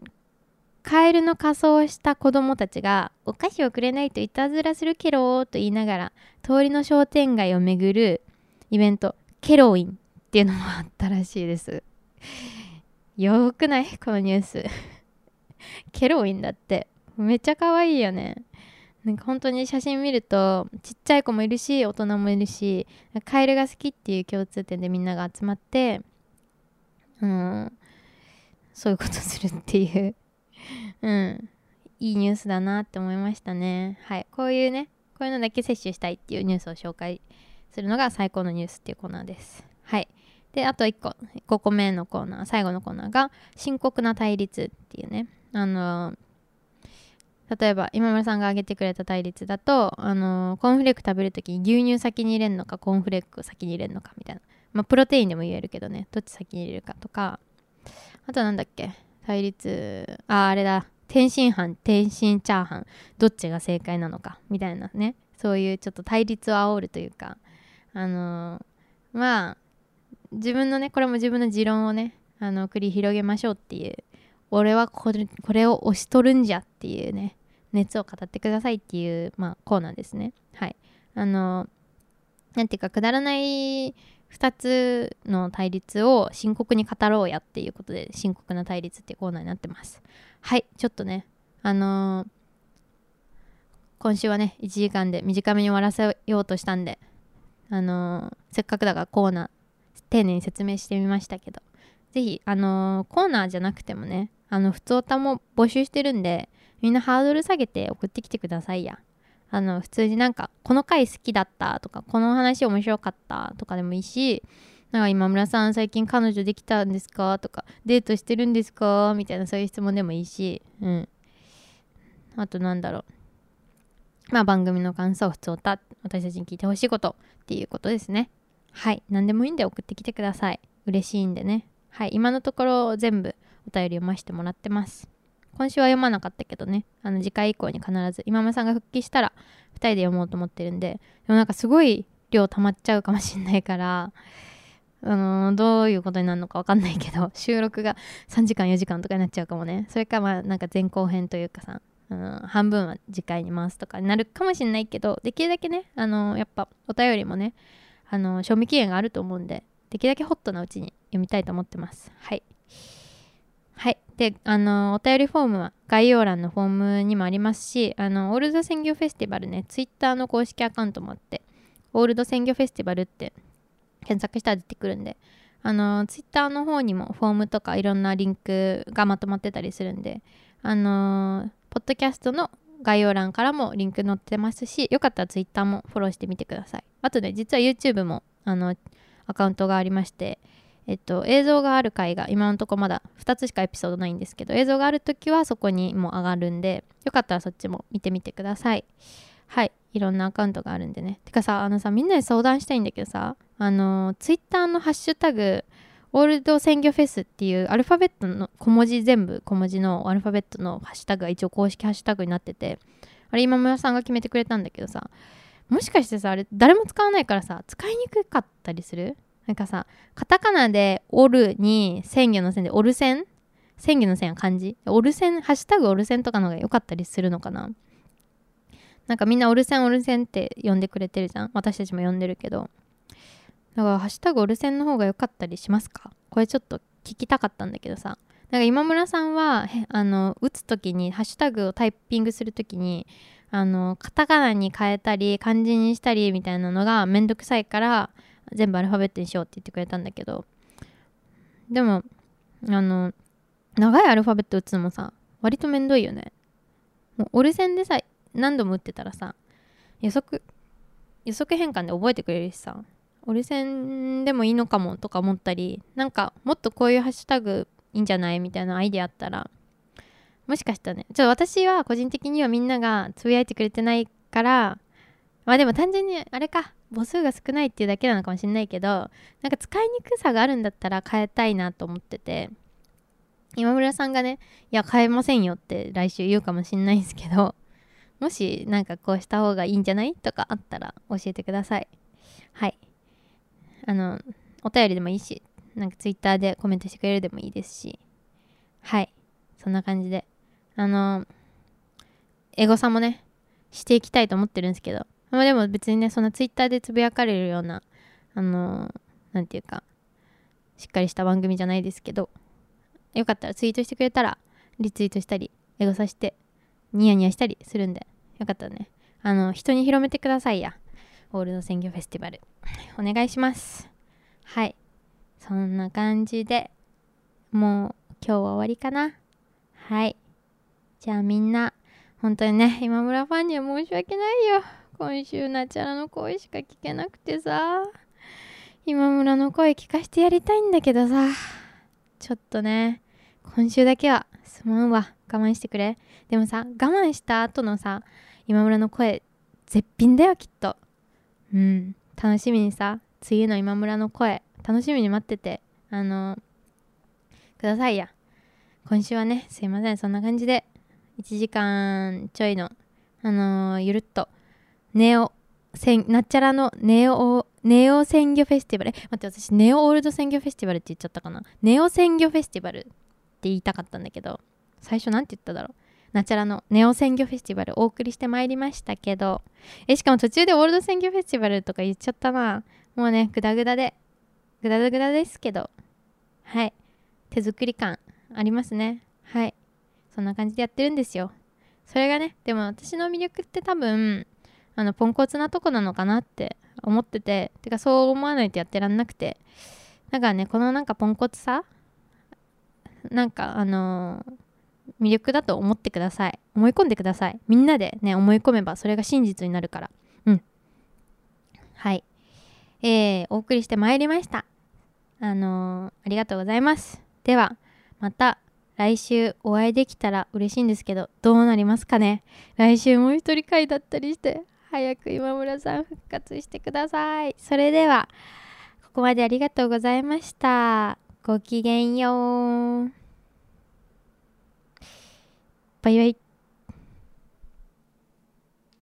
ルの仮装をした子供たちがお菓子をくれないといたずらするケローと言いながら通りの商店街を巡るイベントケロウィンっていうのもあったらしいです。よくない？このニュース。ケロウィンだって。めっちゃ可愛いよね。なんか本当に写真見るとちっちゃい子もいるし大人もいるしカエルが好きっていう共通点でみんなが集まってうん。そういうことするっていう。うん。いいニュースだなって思いましたね。はい。こういうねこういうのだけ摂取したいっていうニュースを紹介するのが最高のニュースっていうコーナーです。はい。であと1個5個目のコーナー最後のコーナーが深刻な対立っていうね。あの例えば今村さんが挙げてくれた対立だとあのコーンフレーク食べるときに牛乳先に入れるのかコーンフレーク先に入れるのかみたいな。まあプロテインでも言えるけどね。どっち先に入れるかとか。あとなんだっけ？対立ああれだ。天津飯天津チャーハン。どっちが正解なのか。みたいなね。そういうちょっと対立を煽るというか。あのまあ自分のねこれも自分の持論をねあの繰り広げましょうっていう。俺はこれこれを押し取るんじゃっていうね熱を語ってくださいっていう、まあ、コーナーですね。はい。あのなんていうかくだらない2つの対立を深刻に語ろうやっていうことで深刻な対立っていうコーナーになってます。はいちょっとねあのー、今週はね1時間で短めに終わらせようとしたんであのー、せっかくだからコーナー丁寧に説明してみましたけど是非あのー、コーナーじゃなくてもねあの普通歌も募集してるんでみんなハードル下げて送ってきてくださいや。あの普通になんかこの回好きだったとかこの話面白かったとかでもいいしなんか今村さん最近彼女できたんですかとかデートしてるんですか？みたいなそういう質問でもいいしうん。あとなんだろう。まあ番組の感想普通歌私たちに聞いてほしいことっていうことですね。はい。何でもいいんで送ってきてください。嬉しいんでね。はい。今のところ全部お便り読ませてもらってます。今週は読まなかったけどね、あの次回以降に必ず今村さんが復帰したら2人で読もうと思ってるんで、でもなんかすごい量溜まっちゃうかもしんないから、あのー、どういうことになるのかわかんないけど、収録が3時間4時間とかになっちゃうかもね。それかまあなんか前後編というかさ、うん、半分は次回に回すとかになるかもしんないけど、できるだけね、あのー、やっぱお便りもね、あのー、賞味期限があると思うんで、できるだけホットなうちに読みたいと思ってます。はい。はい。で、あの、お便りフォームは概要欄のフォームにもありますし、あの、オールド鮮魚フェスティバルね、ツイッターの公式アカウントもあって、オールド鮮魚フェスティバルって検索したら出てくるんで、あの、ツイッターの方にもフォームとかいろんなリンクがまとまってたりするんで、あの、ポッドキャストの概要欄からもリンク載ってますし、よかったらツイッターもフォローしてみてください。あとね、実は YouTube も、あの、アカウントがありまして、えっと、映像がある回が今のとこまだ2つしかエピソードないんですけど映像がある時はそこにも上がるんでよかったらそっちも見てみてください。はいいろんなアカウントがあるんでね。てかさあのさみんなで相談したいんだけどさあのツイッターのハッシュタグオールド鮮魚フェスっていうアルファベットの小文字全部小文字のアルファベットのハッシュタグが一応公式ハッシュタグになっててあれ今村さんが決めてくれたんだけどさもしかしてさあれ誰も使わないからさ使いにくかったりする？なんかさ、カタカナでオルに鮮魚の線でオル線鮮魚の線は漢字？オル線、ハッシュタグオル線とかの方が良かったりするのかな？なんかみんなオル線オル線って呼んでくれてるじゃん？私たちも呼んでるけど。だからハッシュタグオル線の方が良かったりしますか？これちょっと聞きたかったんだけどさ。なんか今村さんは、あの、打つ時に、ハッシュタグをタイピングする時に、あの、カタカナに変えたり、漢字にしたりみたいなのがめんどくさいから、全部アルファベットにしようって言ってくれたんだけど。でもあの長いアルファベット打つのもさ割とめんどいよね。もう折り線でさ何度も打ってたらさ予測予測変換で覚えてくれるしさ折り線でもいいのかもとか思ったりなんかもっとこういうハッシュタグいいんじゃないみたいなアイデアあったらもしかしたらねちょっと私は個人的にはみんながつぶやいてくれてないからまあでも単純にあれか母数が少ないっていうだけなのかもしれないけどなんか使いにくさがあるんだったら変えたいなと思ってて。今村さんがねいや変えませんよって来週言うかもしんないんですけどもしなんかこうした方がいいんじゃないとかあったら教えてください。はい。あのお便りでもいいしなんかツイッターでコメントしてくれるでもいいですし。はい。そんな感じで。あのエゴさもねしていきたいと思ってるんですけど。まあでも別にね、そんなツイッターでつぶやかれるような、あのー、ていうか、しっかりした番組じゃないですけど、よかったらツイートしてくれたら、リツイートしたりエゴさしてニヤニヤしたりするんでよかったらねあの人に広めてくださいや。オールド鮮魚フェスティバル。お願いします。はい。そんな感じでもう今日は終わりかな。はい。じゃあみんな本当にね今村ファンには申し訳ないよ。今週ナチャラの声しか聞けなくてさ。今村の声聞かせてやりたいんだけどさ。ちょっとね今週だけはすまんわ。我慢してくれ。でもさ我慢した後のさ今村の声絶品だよきっと。うん。楽しみにさ次の今村の声楽しみに待っててあのくださいや。今週はねすいません。そんな感じで1時間ちょいのあのー、ゆるっとネオせんなっちゃらのネオネオ鮮魚フェスティバル？待って私ネオオールド鮮魚フェスティバルって言っちゃったかな？ネオ鮮魚フェスティバルって言いたかったんだけど最初なんて言っただろう？ナチャラのネオ鮮魚フェスティバルお送りしてまいりましたけどえしかも途中でオールド鮮魚フェスティバルとか言っちゃったな。もうねグダグダでグダグダですけどはい。手作り感ありますね。はい。そんな感じでやってるんですよ。それがねでも私の魅力って多分あのポンコツなとこなのかなって思ってててかそう思わないとやってらんなくて。だからねこのなんかポンコツさなんかあのー、魅力だと思ってください。思い込んでください。みんなでね思い込めばそれが真実になるから。うん。はい。えー、お送りしてまいりました。あのー、ありがとうございます。ではまた来週お会いできたら嬉しいんですけどどうなりますかね。来週もう一人会だったりして。早く今村さん復活してください。それでは、ここまでありがとうございました。ごきげんよう。バイバイ。